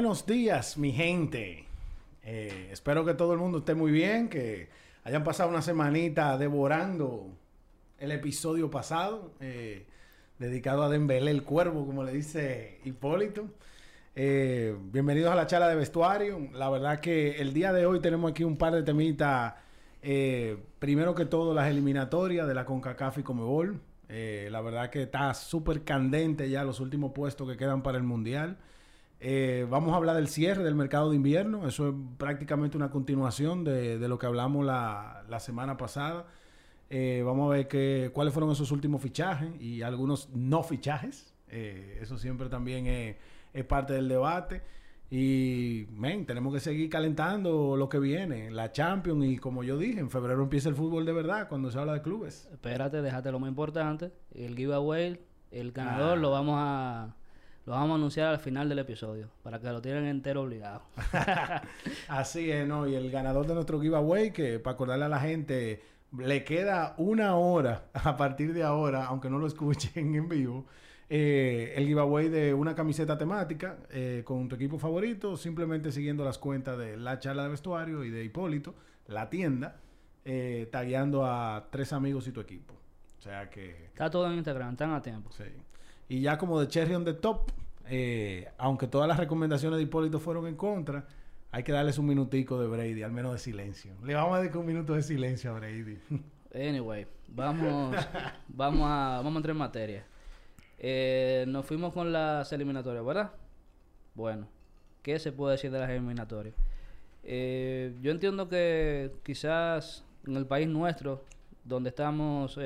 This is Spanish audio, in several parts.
Buenos días, mi gente. Eh, espero que todo el mundo esté muy bien, que hayan pasado una semanita devorando el episodio pasado, eh, dedicado a Dembélé el Cuervo, como le dice Hipólito. Eh, bienvenidos a la charla de vestuario. La verdad que el día de hoy tenemos aquí un par de temitas. primero que todo, las eliminatorias de la CONCACAF y Comebol. la verdad que está súper candente ya los últimos puestos que quedan para el Mundial. Eh, vamos a hablar del cierre del mercado de invierno. Eso es prácticamente una continuación de, lo que hablamos la, semana pasada. Eh, vamos a ver que, cuáles fueron esos últimos fichajes y algunos no fichajes. Eh, eso siempre también es, parte del debate. Y, men, tenemos que seguir calentando lo que viene, la Champions. Y como yo dije, en febrero empieza el fútbol de verdad cuando se habla de clubes. Espérate, déjate lo más importante. El giveaway, el ganador, ah. lo vamos a lo vamos a anunciar al final del episodio, para que lo tienen entero obligado. Así es, ¿no? Y el ganador de nuestro giveaway, que para acordarle a la gente, le queda una hora a partir de ahora, aunque no lo escuchen en vivo, eh, el giveaway de una camiseta temática eh, con tu equipo favorito, simplemente siguiendo las cuentas de la charla de vestuario y de Hipólito, la tienda, eh, tagueando a tres amigos y tu equipo. O sea que... Está todo en Instagram, están a tiempo. Sí. Y ya como de Cherry on the Top, eh, aunque todas las recomendaciones de Hipólito fueron en contra, hay que darles un minutico de Brady, al menos de silencio. Le vamos a dedicar un minuto de silencio a Brady. Anyway, vamos, vamos, a, vamos a entrar en materia. Eh, nos fuimos con las eliminatorias, ¿verdad? Bueno, ¿qué se puede decir de las eliminatorias? Eh, yo entiendo que quizás en el país nuestro, donde estamos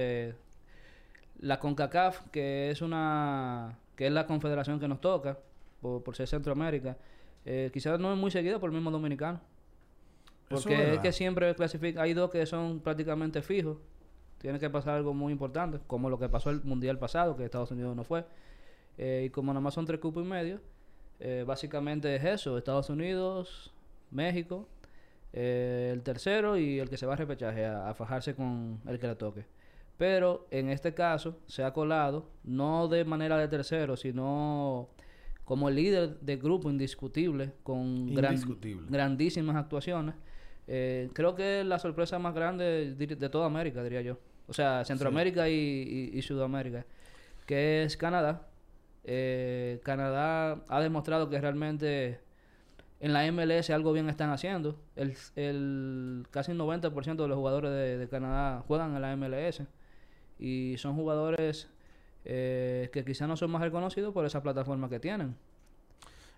la CONCACAF, que es una que es la confederación que nos toca, por, ser Centroamérica, eh, quizás no es muy seguido por el mismo dominicano. Porque es, que siempre clasifica, hay dos que son prácticamente fijos. Tiene que pasar algo muy importante, como lo que pasó el Mundial pasado, que Estados Unidos no fue. Eh, y como nada más son tres cupos y medio, eh, básicamente es eso, Estados Unidos, México, el tercero y el que se va a repechaje, a fajarse con el que le toque. Pero en este caso se ha colado, no de manera de tercero, sino como el líder de grupo indiscutible, con grandísimas actuaciones. Eh, creo que es la sorpresa más grande de, toda América, diría yo. O sea, Centroamérica y, Sudamérica, que es Canadá. Eh, Canadá ha demostrado que realmente en la MLS algo bien están haciendo. El, el casi el 90% de los jugadores de, de Canadá juegan en la MLS y son jugadores eh, que quizás no son más reconocidos por esa plataforma que tienen.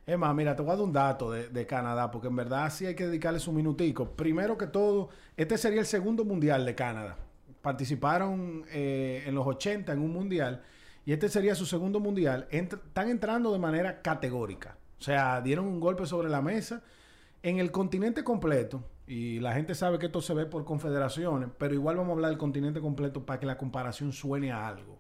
Es más, mira, te voy a dar un dato de, Canadá, porque en verdad sí hay que dedicarles un minutico. Primero que todo, este sería el segundo mundial de Canadá. Participaron eh, en los 80 en un mundial y este sería su segundo mundial. están entrando de manera categórica. O sea, dieron un golpe sobre la mesa. En el continente completo, y la gente sabe que esto se ve por confederaciones, pero igual vamos a hablar del continente completo para que la comparación suene a algo.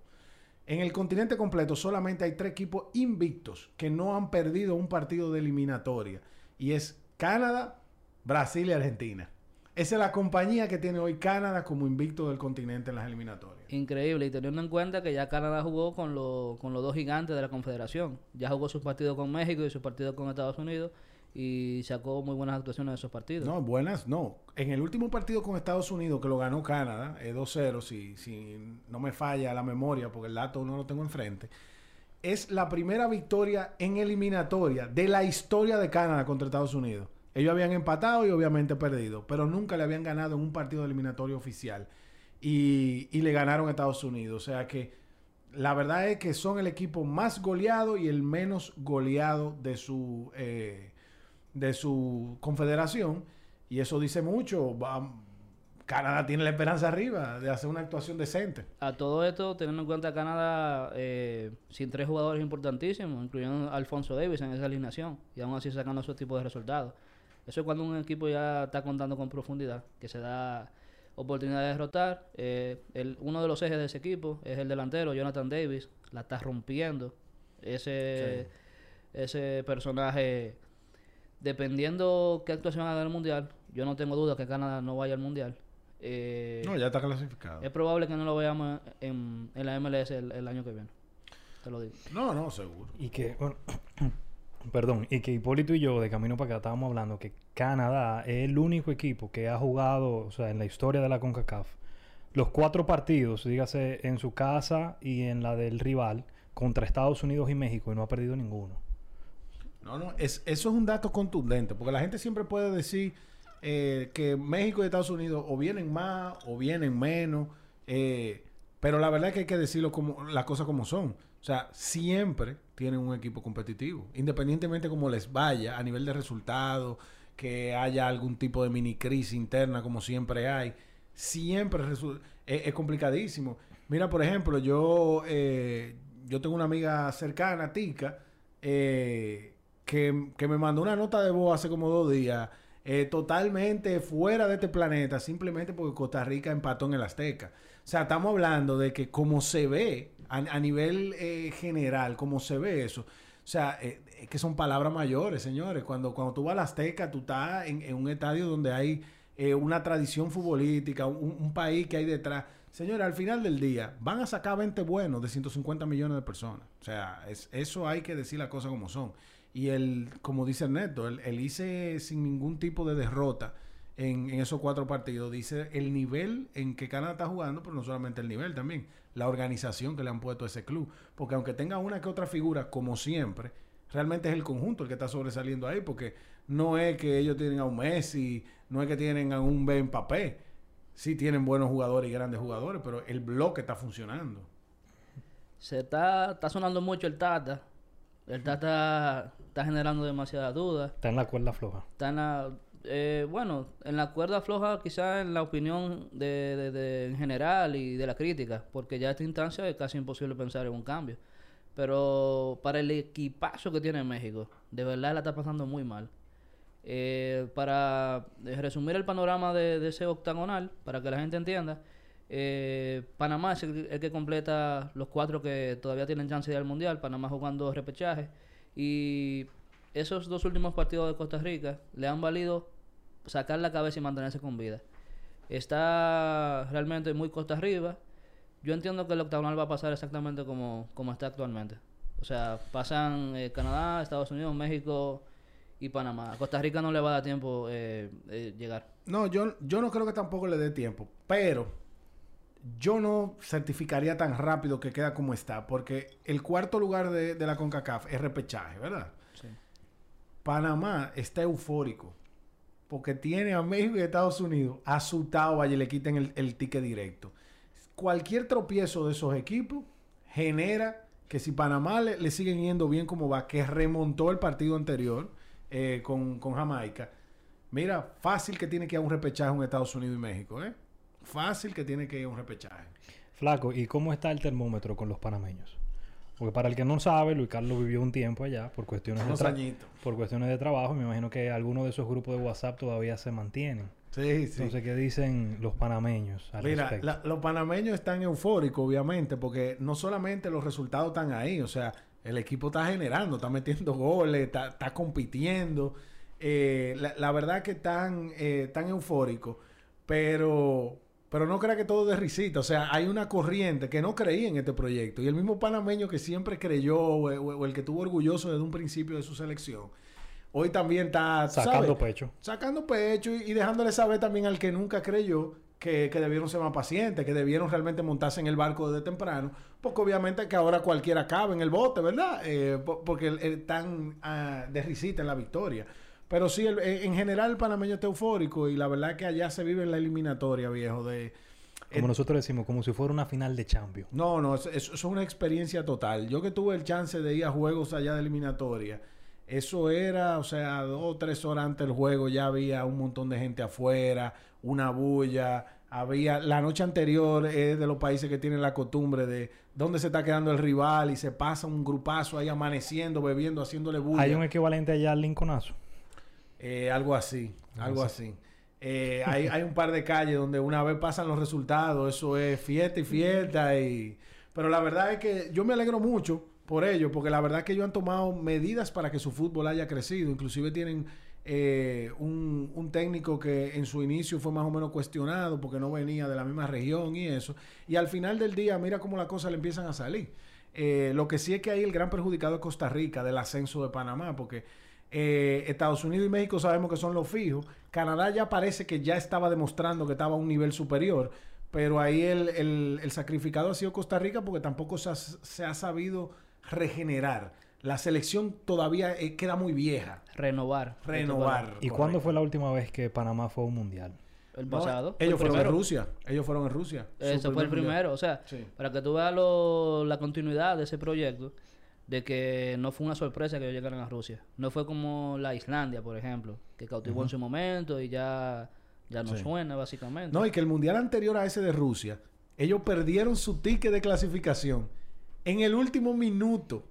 En el continente completo solamente hay tres equipos invictos que no han perdido un partido de eliminatoria. Y es Canadá, Brasil y Argentina. Esa es la compañía que tiene hoy Canadá como invicto del continente en las eliminatorias. Increíble, y teniendo en cuenta que ya Canadá jugó con, con los dos gigantes de la Confederación. Ya jugó sus partidos con México y sus partidos con Estados Unidos y sacó muy buenas actuaciones de esos partidos. No, buenas, no. En el último partido con Estados Unidos, que lo ganó Canadá, es 2-0, si, si no me falla la memoria, porque el dato no lo tengo enfrente, es la primera victoria en eliminatoria de la historia de Canadá contra Estados Unidos. Ellos habían empatado y obviamente perdido, pero nunca le habían ganado en un partido eliminatorio oficial. Y, y le ganaron a Estados Unidos. O sea que la verdad es que son el equipo más goleado y el menos goleado de su... Eh, de su confederación. Y eso dice mucho. Canadá tiene la esperanza arriba de hacer una actuación decente. A todo esto, teniendo en cuenta Canadá eh, sin tres jugadores importantísimos, incluyendo a Alfonso Davis en esa alineación, y aún así sacando ese tipo de resultados. Eso es cuando un equipo ya está contando con profundidad, que se da oportunidad de derrotar. Eh, el, uno de los ejes de ese equipo es el delantero, Jonathan Davis, la está rompiendo. Ese, ese personaje dependiendo qué actuación haga el mundial, yo no tengo duda que Canadá no vaya al mundial. Eh, no, ya está clasificado. Es probable que no lo veamos en, la MLS el, año que viene. Te lo digo. No, no, seguro. Y que, bueno, Perdón, y que Hipólito y yo, de camino para acá, estábamos hablando que Canadá es el único equipo que ha jugado, o sea, en la historia de la CONCACAF, los cuatro partidos, dígase, en su casa y en la del rival, contra Estados Unidos y México, y no ha perdido ninguno. No, no, es, eso es un dato contundente, porque la gente siempre puede decir eh, que México y Estados Unidos o vienen más o vienen menos, eh, pero la verdad es que hay que decirlo como las cosas como son. O sea, siempre tienen un equipo competitivo, independientemente cómo les vaya a nivel de resultados, que haya algún tipo de mini crisis interna como siempre hay, siempre es, es, complicadísimo. Mira, por ejemplo, yo, eh, yo tengo una amiga cercana, Tica, eh, que, que, me mandó una nota de voz hace como dos días, eh, totalmente fuera de este planeta, simplemente porque Costa Rica empató en el Azteca. O sea, estamos hablando de que como se ve a, nivel eh, general, como se ve eso. O sea, eh, que son palabras mayores, señores. Cuando, cuando tú vas a la Azteca, tú estás en, un estadio donde hay eh, una tradición futbolística, un, país que hay detrás. Señores, al final del día, van a sacar 20 buenos de 150 millones de personas. O sea, es, eso hay que decir las cosas como son. Y el, como dice Ernesto, el, el hice sin ningún tipo de derrota en, esos cuatro partidos. Dice el nivel en que Canadá está jugando, pero no solamente el nivel también, la organización que le han puesto a ese club. Porque aunque tenga una que otra figura, como siempre, realmente es el conjunto el que está sobresaliendo ahí, porque no es que ellos tienen a un Messi, no es que tienen a un Ben Papé. Sí tienen buenos jugadores y grandes jugadores, pero el bloque está funcionando. Se está, está sonando mucho el Tata. El Tata está generando demasiadas dudas. Está en la cuerda floja. Está en la, eh, bueno, en la cuerda floja quizás en la opinión de, de, en general y de la crítica, porque ya a esta instancia es casi imposible pensar en un cambio. Pero para el equipazo que tiene México, de verdad la está pasando muy mal. Eh, para resumir el panorama de, ese octagonal, para que la gente entienda, eh, Panamá es el, el, que completa los cuatro que todavía tienen chance de ir al Mundial, Panamá jugando repechaje, y esos dos últimos partidos de Costa Rica le han valido sacar la cabeza y mantenerse con vida. Está realmente muy costa arriba. Yo entiendo que el octagonal va a pasar exactamente como, como está actualmente. O sea, pasan eh, Canadá, Estados Unidos, México y Panamá. A Costa Rica no le va a dar tiempo eh, eh, llegar. No, yo, yo no creo que tampoco le dé tiempo. Pero yo no certificaría tan rápido que queda como está. Porque el cuarto lugar de, de la CONCACAF es repechaje, ¿verdad? Sí. Panamá está eufórico porque tiene a México y Estados Unidos asustado y le quiten el, el ticket directo. Cualquier tropiezo de esos equipos genera que si Panamá le, siguen yendo bien como va, que remontó el partido anterior eh, con, Jamaica, mira, fácil que tiene que ir a un repechaje en Estados Unidos y México, ¿eh? Fácil que tiene que ir a un repechaje. Flaco, ¿y cómo está el termómetro con los panameños? Porque para el que no sabe, Luis Carlos vivió un tiempo allá por cuestiones, de, por cuestiones de trabajo. Me imagino que algunos de esos grupos de WhatsApp todavía se mantienen. Sí, sí. Entonces, ¿qué dicen los panameños al Mira, los panameños están eufóricos, obviamente, porque no solamente los resultados están ahí, o sea, el equipo está generando, está metiendo goles, está, compitiendo. Eh, la, verdad que están, eh, tan eufóricos, pero pero no crea que todo de risita. O sea, hay una corriente que no creía en este proyecto. Y el mismo panameño que siempre creyó, o, el que estuvo orgulloso desde un principio de su selección, hoy también está... Sacando pecho. Sacando pecho y, dejándole saber también al que nunca creyó que, debieron ser más pacientes, que debieron realmente montarse en el barco desde temprano. Porque obviamente que ahora cualquiera cabe en el bote, ¿verdad? Eh, porque están uh, de risita en la victoria. Pero sí, en general el panameño está eufórico y la verdad es que allá se vive en la eliminatoria, viejo, de... Como nosotros decimos, como si fuera una final de Champions. No, no, eso es, una experiencia total. Yo que tuve el chance de ir a juegos allá de eliminatoria, eso era, o sea, dos o tres horas antes del juego ya había un montón de gente afuera, una bulla, había la noche anterior es de los países que tienen la costumbre de dónde se está quedando el rival y se pasa un grupazo ahí amaneciendo, bebiendo, haciéndole bulla. Hay un equivalente allá al Lincolnazo. Eh, algo así, algo así. Eh, hay, hay, un par de calles donde una vez pasan los resultados, eso es fiesta y fiesta. Y... Pero la verdad es que yo me alegro mucho por ello, porque la verdad es que ellos han tomado medidas para que su fútbol haya crecido. Inclusive tienen eh, un, un, técnico que en su inicio fue más o menos cuestionado porque no venía de la misma región y eso. Y al final del día, mira cómo las cosas le empiezan a salir. Eh, lo que sí es que hay el gran perjudicado de Costa Rica del ascenso de Panamá, porque eh, Estados Unidos y México sabemos que son los fijos. Canadá ya parece que ya estaba demostrando que estaba a un nivel superior, pero ahí el, el- el sacrificado ha sido Costa Rica porque tampoco se ha, se ha sabido regenerar. La selección todavía eh, queda muy vieja. Renovar. Renovar. ¿Y cuándo fue la última vez que Panamá fue a un mundial? El No, pasado. ellos fue el fueron en. Rusia. Ellos fueron en Rusia. Ese Su fue el mundial. primero. O sea, Sí. para que tú veas lo- la continuidad de ese proyecto, de que no fue una sorpresa que ellos llegaran a Rusia. No fue como la Islandia, por ejemplo, que cautivó en su momento y ya, ya no Sí. suena, básicamente. No, y que el mundial anterior a ese de Rusia, ellos perdieron su ticket de clasificación en el último minuto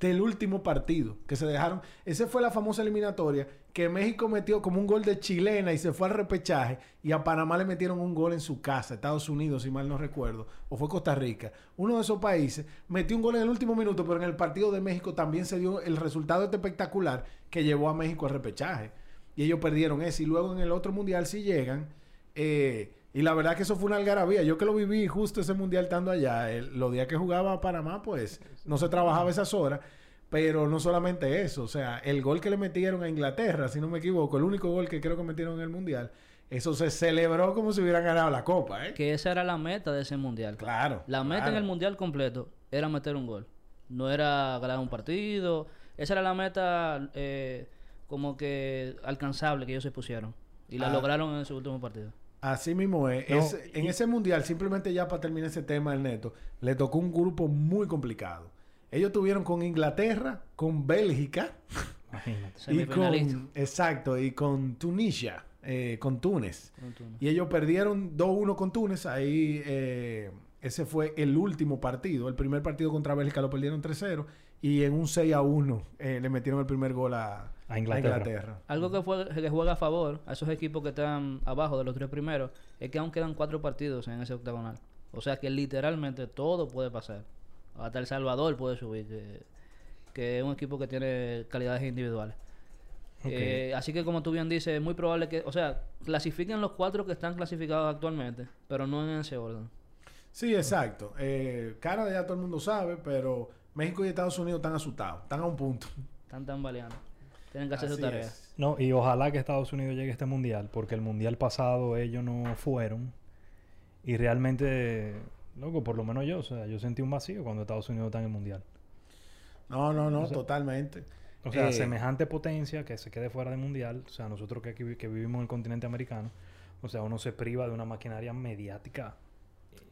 del último partido que se dejaron. Esa fue la famosa eliminatoria que México metió como un gol de chilena y se fue al repechaje y a Panamá le metieron un gol en su casa, Estados Unidos, si mal no recuerdo, o fue Costa Rica. Uno de esos países metió un gol en el último minuto, pero en el partido de México también se dio el resultado este espectacular que llevó a México al repechaje. Y ellos perdieron ese. Y luego en el otro mundial sí llegan. eh, y la verdad que eso fue una algarabía. Yo que lo viví justo ese mundial estando allá. el- los días que jugaba Panamá, pues no se trabajaba esas horas. Pero no solamente eso. O sea, el gol que le metieron a Inglaterra, si no me equivoco, el único gol que creo que metieron en el mundial, eso se celebró como si hubieran ganado la copa, ¿eh? Que esa era la meta de ese mundial. Claro. La meta en el mundial completo era meter un gol. No era ganar un partido. Esa era la meta eh, como que alcanzable que ellos se pusieron. Y la Ah. lograron en su último partido. Así mismo es. No, Es- en ese mundial, simplemente ya para terminar ese tema del neto, le tocó un grupo muy complicado. Ellos tuvieron con Inglaterra, con Bélgica Imagínate. y con. Exacto, y con Tunisia, eh, con Túnez. No, tú no. Y ellos perdieron 2-1 con Túnez. Ahí eh, ese fue el último partido. El primer partido contra Bélgica lo perdieron 3-0. Y en un 6-1 eh, le metieron el primer gol a, A Inglaterra. Algo que, fue, que juega a favor a esos equipos que están abajo de los tres primeros es que aún quedan cuatro partidos en ese octagonal. O sea que literalmente todo puede pasar. Hasta El Salvador puede subir, que, que es un equipo que tiene calidades individuales. Eh, así que como tú bien dices, es muy probable que, o sea, clasifiquen los cuatro que están clasificados actualmente, pero no en ese orden. Sí, exacto. Eh, Canadá ya todo el mundo sabe, pero México y Estados Unidos están asustados. Están a un punto. Están tan baleando. Tienen que hacer su tarea. es. No, y ojalá que Estados Unidos llegue a este mundial, porque el mundial pasado ellos no fueron. Y realmente, loco, por lo menos yo, o sea, yo sentí un vacío cuando Estados Unidos está en el mundial. No, no, no, O sea, totalmente. O sea, Eh, semejante potencia que se quede fuera del mundial, o sea, nosotros que aquí que vivimos en el continente americano, o sea, uno se priva de una maquinaria mediática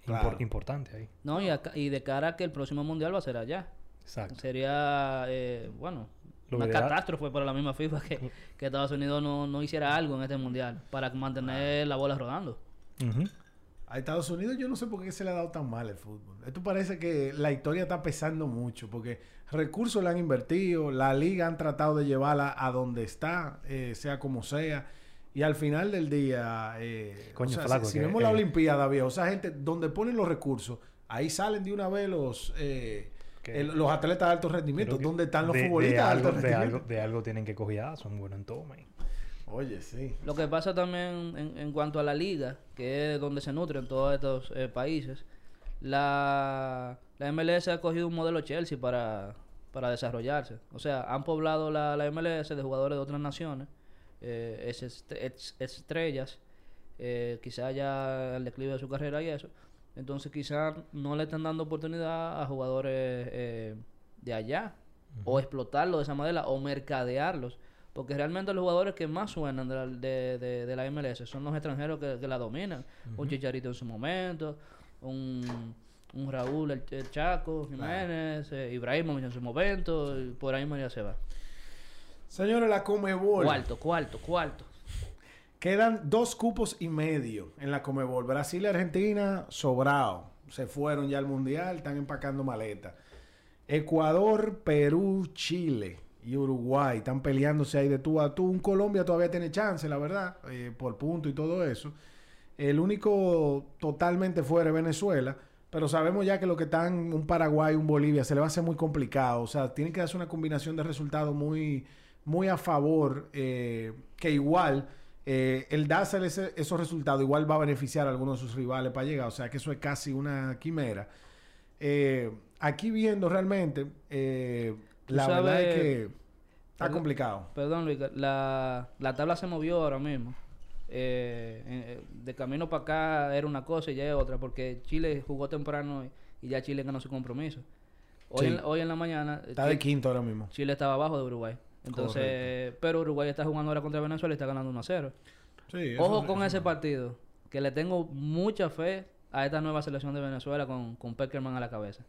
impor- importante ahí. No, y, acá- y de cara a que el próximo mundial va a ser allá. Exacto. Sería, eh, bueno, Lo una ideal- catástrofe para la misma FIFA que, que Estados Unidos no, no hiciera algo en este mundial para mantener la bola rodando. A Estados Unidos yo no sé por qué se le ha dado tan mal el fútbol. Esto parece que la historia está pesando mucho porque recursos le han invertido, la liga han tratado de llevarla a donde está, eh, sea como sea. Y al final del día, eh, Coño, o sea, flaco, si, si que, vemos la eh, Olimpiada, viejo, o sea, gente, donde ponen los recursos, ahí salen de una vez los, eh, Que- el- los atletas de alto rendimiento. ¿Dónde están los de- futbolistas de, algo, alto de, rendimiento? algo, de algo tienen que coger, ah, son buenos en todo, man. Oye, sí. Lo que pasa también en, en cuanto a la liga, que es donde se nutren todos estos eh, países, la, la MLS ha cogido un modelo Chelsea para, para desarrollarse. O sea, han poblado la, la MLS de jugadores de otras naciones, eh, es est- estrellas, eh, quizá ya el declive de su carrera y eso. Entonces quizá no le están dando oportunidad a jugadores eh, de allá, o explotarlos de esa manera, o mercadearlos. Porque realmente los jugadores que más suenan de la, de, de- de la MLS son los extranjeros que, que la dominan. Un Chicharito en su momento, un, un Raúl el, el Chaco, Jiménez, eh, Ibrahimovic en su momento, y por ahí María se va. Señores, la Comebol. Cuarto, cuarto, cuarto. Quedan dos cupos y medio en la Comebol. Brasil y Argentina, sobrado. Se fueron ya al Mundial, están empacando maleta. Ecuador, Perú, Chile y Uruguay están peleándose ahí de tú a tú. Un Colombia todavía tiene chance, la verdad, eh, por punto y todo eso. El único totalmente fuera es Venezuela. Pero sabemos ya que lo que están un Paraguay, un Bolivia, se le va a hacer muy complicado. O sea, tiene que darse una combinación de resultados muy, muy a favor. eh, que igual, eh, el darse ese- esos resultados igual va a beneficiar a algunos de sus rivales para llegar. O sea, que eso es casi una quimera. Eh, aquí viendo realmente, eh, la verdad es que está Perdón. complicado. Perdón, Luis, la, la tabla se movió ahora mismo. Eh, eh, de camino para acá era una cosa y ya es otra, porque Chile jugó temprano y, y ya Chile ganó su compromiso. Hoy, Sí. en, hoy en la mañana Está de quinto ahora mismo. Chile estaba abajo de Uruguay. Entonces, pero Uruguay está jugando ahora contra Venezuela y está ganando 1 a 0. Sí, Ojo con ese partido, que le tengo mucha fe a esta nueva selección de Venezuela con, con Peckerman a la cabeza.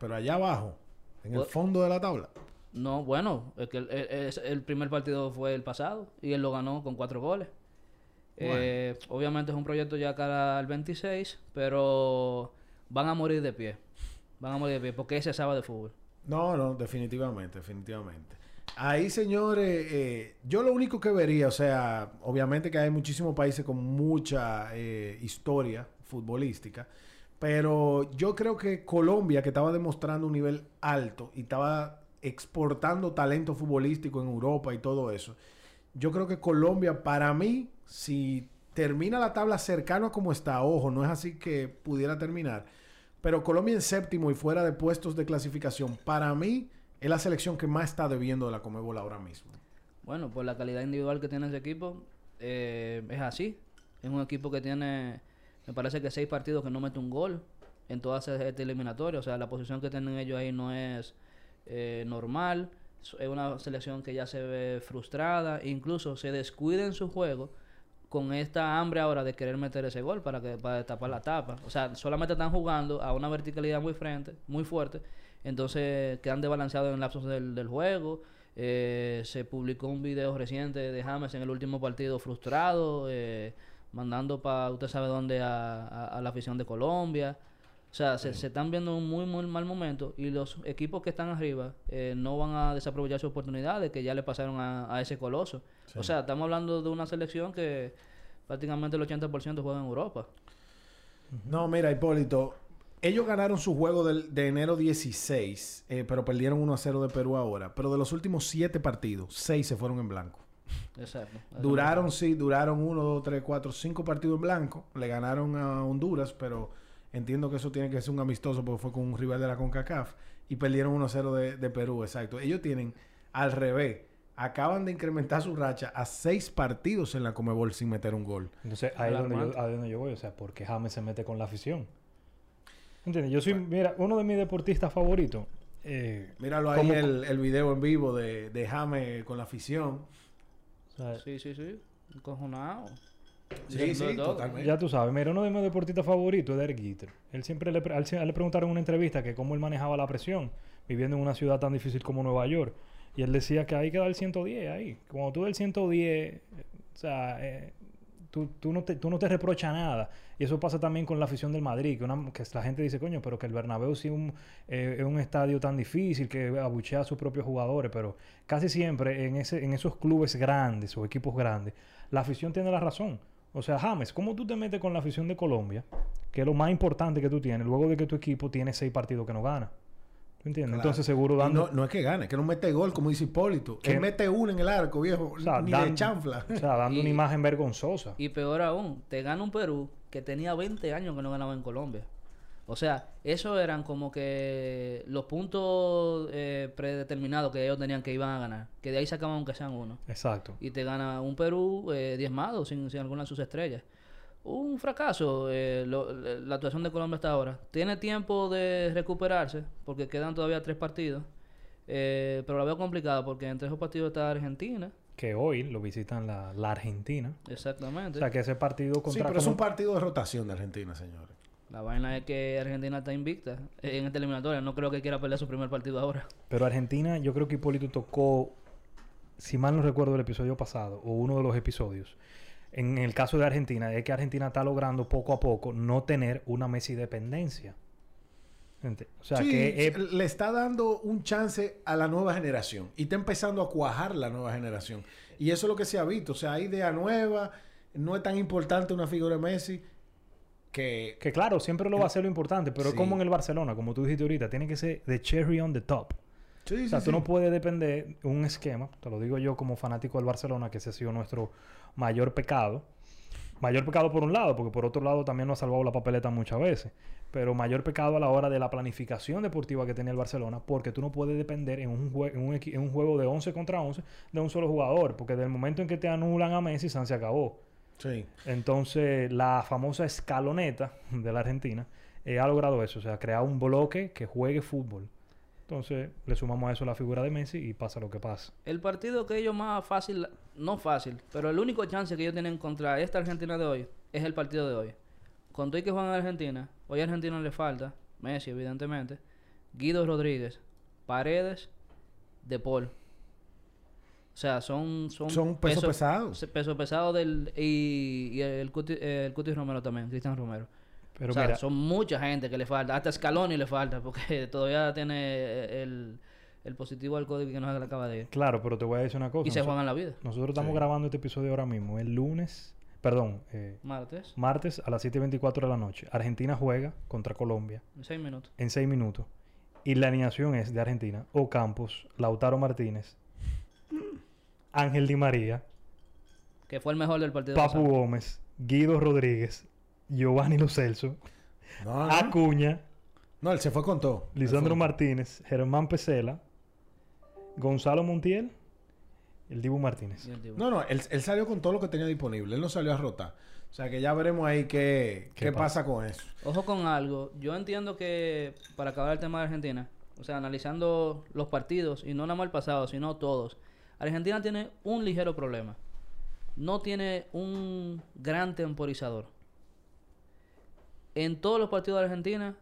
Pero allá abajo, en el Pues- fondo de la tabla. No, bueno, es que el, el- primer partido fue el pasado y él lo ganó con cuatro goles. Eh, obviamente es un proyecto ya cara al 26, pero van a morir de pie. Van a morir de pie porque ese sabe de fútbol. No, no, definitivamente, definitivamente. Ahí, señores, eh, yo lo único que vería, o sea, obviamente que hay muchísimos países con mucha eh, historia futbolística, pero yo creo que Colombia, que estaba demostrando un nivel alto y estaba exportando talento futbolístico en Europa y todo eso, yo creo que Colombia, para mí, si termina la tabla cercano a como está, ojo, no es así que pudiera terminar, pero Colombia en séptimo y fuera de puestos de clasificación, para mí es la selección que más está debiendo de la Comebol ahora mismo. Bueno, por la calidad individual que tiene ese equipo, eh, es así. Es un equipo que tiene, me parece que seis partidos que no mete un gol en todas estas eliminatorias. O sea, la posición que tienen ellos ahí no es eh, normal. Es una selección que ya se ve frustrada. Incluso se descuida en su juego con esta hambre ahora de querer meter ese gol para que para tapar la tapa. O sea, solamente están jugando a una verticalidad muy frente, muy fuerte. Entonces quedan desbalanceados en lapsos del, del juego. Eh, se publicó un video reciente de James en el último partido frustrado, eh, mandando para usted sabe dónde a, a- a la afición de Colombia. O sea, se, se están viendo un muy, muy mal momento y los equipos que están arriba eh, no van a desaprovechar su oportunidad de que ya le pasaron a, a ese coloso. O sea, estamos hablando de una selección que prácticamente el 80% juega en Europa. No, mira, Hipólito, ellos ganaron su juego del- de enero 16, eh, pero perdieron 1 a 0 de Perú ahora. Pero de los últimos 7 partidos, 6 se fueron en blanco. Exacto. Duraron, sí, duraron 1, 2, 3, 4, 5 partidos en blanco. Le ganaron a Honduras, pero entiendo que eso tiene que ser un amistoso porque fue con un rival de la CONCACAF. Y perdieron 1 a 0 de, de Perú, exacto. Ellos tienen al revés. Acaban de incrementar su racha a 6 partidos en la Comebol sin meter un gol. Entonces, ahí es donde yo, ahí donde yo voy. O sea, ¿por qué James se mete con la afición? ¿Entiendes? Yo soy, mira, uno de mis deportistas favoritos. eh, Míralo ahí ¿Cómo- el, el video en vivo de, de Jame con la afición. Sí, sí, sí. Encojonado. Sí, sí, totalmente. Ya tú sabes, mira, uno de mis deportistas favoritos es Derek Jeter. Él siempre le, él, le preguntaron en una entrevista que cómo él manejaba la presión viviendo en una ciudad tan difícil como Nueva York. Y él decía que hay que dar el 110 ahí. Cuando tú das el 110, eh, o sea, eh, tú, no te, tú no te reprochas nada. Y eso pasa también con la afición del Madrid, que la gente dice, coño, pero que el Bernabéu sí un, eh, es un estadio tan difícil que abuchea a sus propios jugadores, pero casi siempre en, ese, en esos clubes grandes o equipos grandes, la afición tiene la razón. O sea, James, ¿cómo tú te metes con la afición de Colombia, que es lo más importante que tú tienes, luego de que tu equipo tiene seis partidos que no gana? ¿Tú entiendes? Claro. Entonces seguro dando... No, no es que gane, que no mete gol, como dice Hipólito. ¿Qué? Él mete uno en el arco, viejo. o sea, ni dan- de chanfla. o sea, dando una imagen vergonzosa. Y peor aún, te gana un Perú que tenía 20 años que no ganaba en Colombia. O sea, eso eran como que los puntos eh, predeterminados que ellos tenían que iban a ganar. Que de ahí sacaban aunque sean uno. Exacto. Y te gana un Perú eh, diezmado, sin, sin alguna de sus estrellas. Un fracaso eh, lo- la actuación de Colombia hasta ahora. Tiene tiempo de recuperarse, porque quedan todavía tres partidos. Eh, pero la veo complicada, porque entre esos partidos está Argentina. Que hoy lo visitan la, la Argentina. Exactamente. O sea, que ese partido Sí, contra... pero es un partido de rotación de Argentina, señores. La vaina es que Argentina está invicta en esta eliminatoria. No creo que quiera perder su primer partido ahora. Pero Argentina, yo creo que Hipólito tocó, si mal no recuerdo el episodio pasado, o uno de los episodios. En el caso de Argentina, es que Argentina está logrando poco a poco no tener una Messi dependencia. O sea, sí, que es- le está dando un chance a la nueva generación. Y está empezando a cuajar la nueva generación. Y eso es lo que se ha visto. O sea, hay idea nueva. No es tan importante una figura de Messi que... que claro, siempre lo va a ser lo importante, pero es Sí. como en el Barcelona, como tú dijiste ahorita, tiene que ser the cherry on the top. Sí, O sea, tú no puedes depender de un esquema, te lo digo yo como fanático del Barcelona, que ese ha sido nuestro mayor pecado. Mayor pecado por un lado, porque por otro lado también nos ha salvado la papeleta muchas veces. Pero mayor pecado a la hora de la planificación deportiva que tenía el Barcelona, porque tú no puedes depender en un, jue- en un, en un juego de 11 contra 11 de un solo jugador, porque del momento en que te anulan a Messi, San se acabó. Sí. Entonces, la famosa escaloneta de la Argentina eh, ha logrado eso, o sea, crear un bloque que juegue fútbol. Entonces, le sumamos a eso la figura de Messi y pasa lo que pasa. El partido que ellos más fácil, no fácil, pero el único chance que ellos tienen contra esta Argentina de hoy es el partido de hoy. Con todo y que juegan a Argentina, hoy a Argentina le falta, Messi evidentemente, Guido Rodríguez, Paredes, De Paul. O sea, son... Son, Son peso pesado. se- Peso pesado del... Y, y el, Cuti, el Cuti Romero también, Cristian Romero. Pero o sea, mira, son mucha gente que le falta. Hasta Scaloni le falta, porque todavía tiene el, el positivo al código que nos acaba de ir. claro, pero te voy a decir una cosa. Y se Noso- juegan la vida. Nosotros estamos Sí. grabando este episodio ahora mismo, el lunes, perdón, eh, Martes, martes a las 7.24 de la noche. Argentina juega contra Colombia en seis minutos. en 6 minutos. Y la alineación es de Argentina, Ocampos, Lautaro Martínez, Ángel Di María, Que fue el mejor del partido. Papu pasado. Gómez, Guido Rodríguez, Giovanni Lo Celso, No, no. Acuña, No, él se fue con todo. Lisandro fue- Martínez, Germán Pesela, Gonzalo Montiel, el Dibu Martínez. El. No, no, él, él salió con todo lo que tenía disponible. Él no salió a rotar. O sea que ya veremos ahí qué, ¿Qué qué pasa? pasa con eso. Ojo con algo. Yo entiendo que, para acabar el tema de Argentina, o sea, analizando los partidos, y no nada más el pasado, sino todos, Argentina tiene un ligero problema. No tiene un gran temporizador. En todos los partidos de Argentina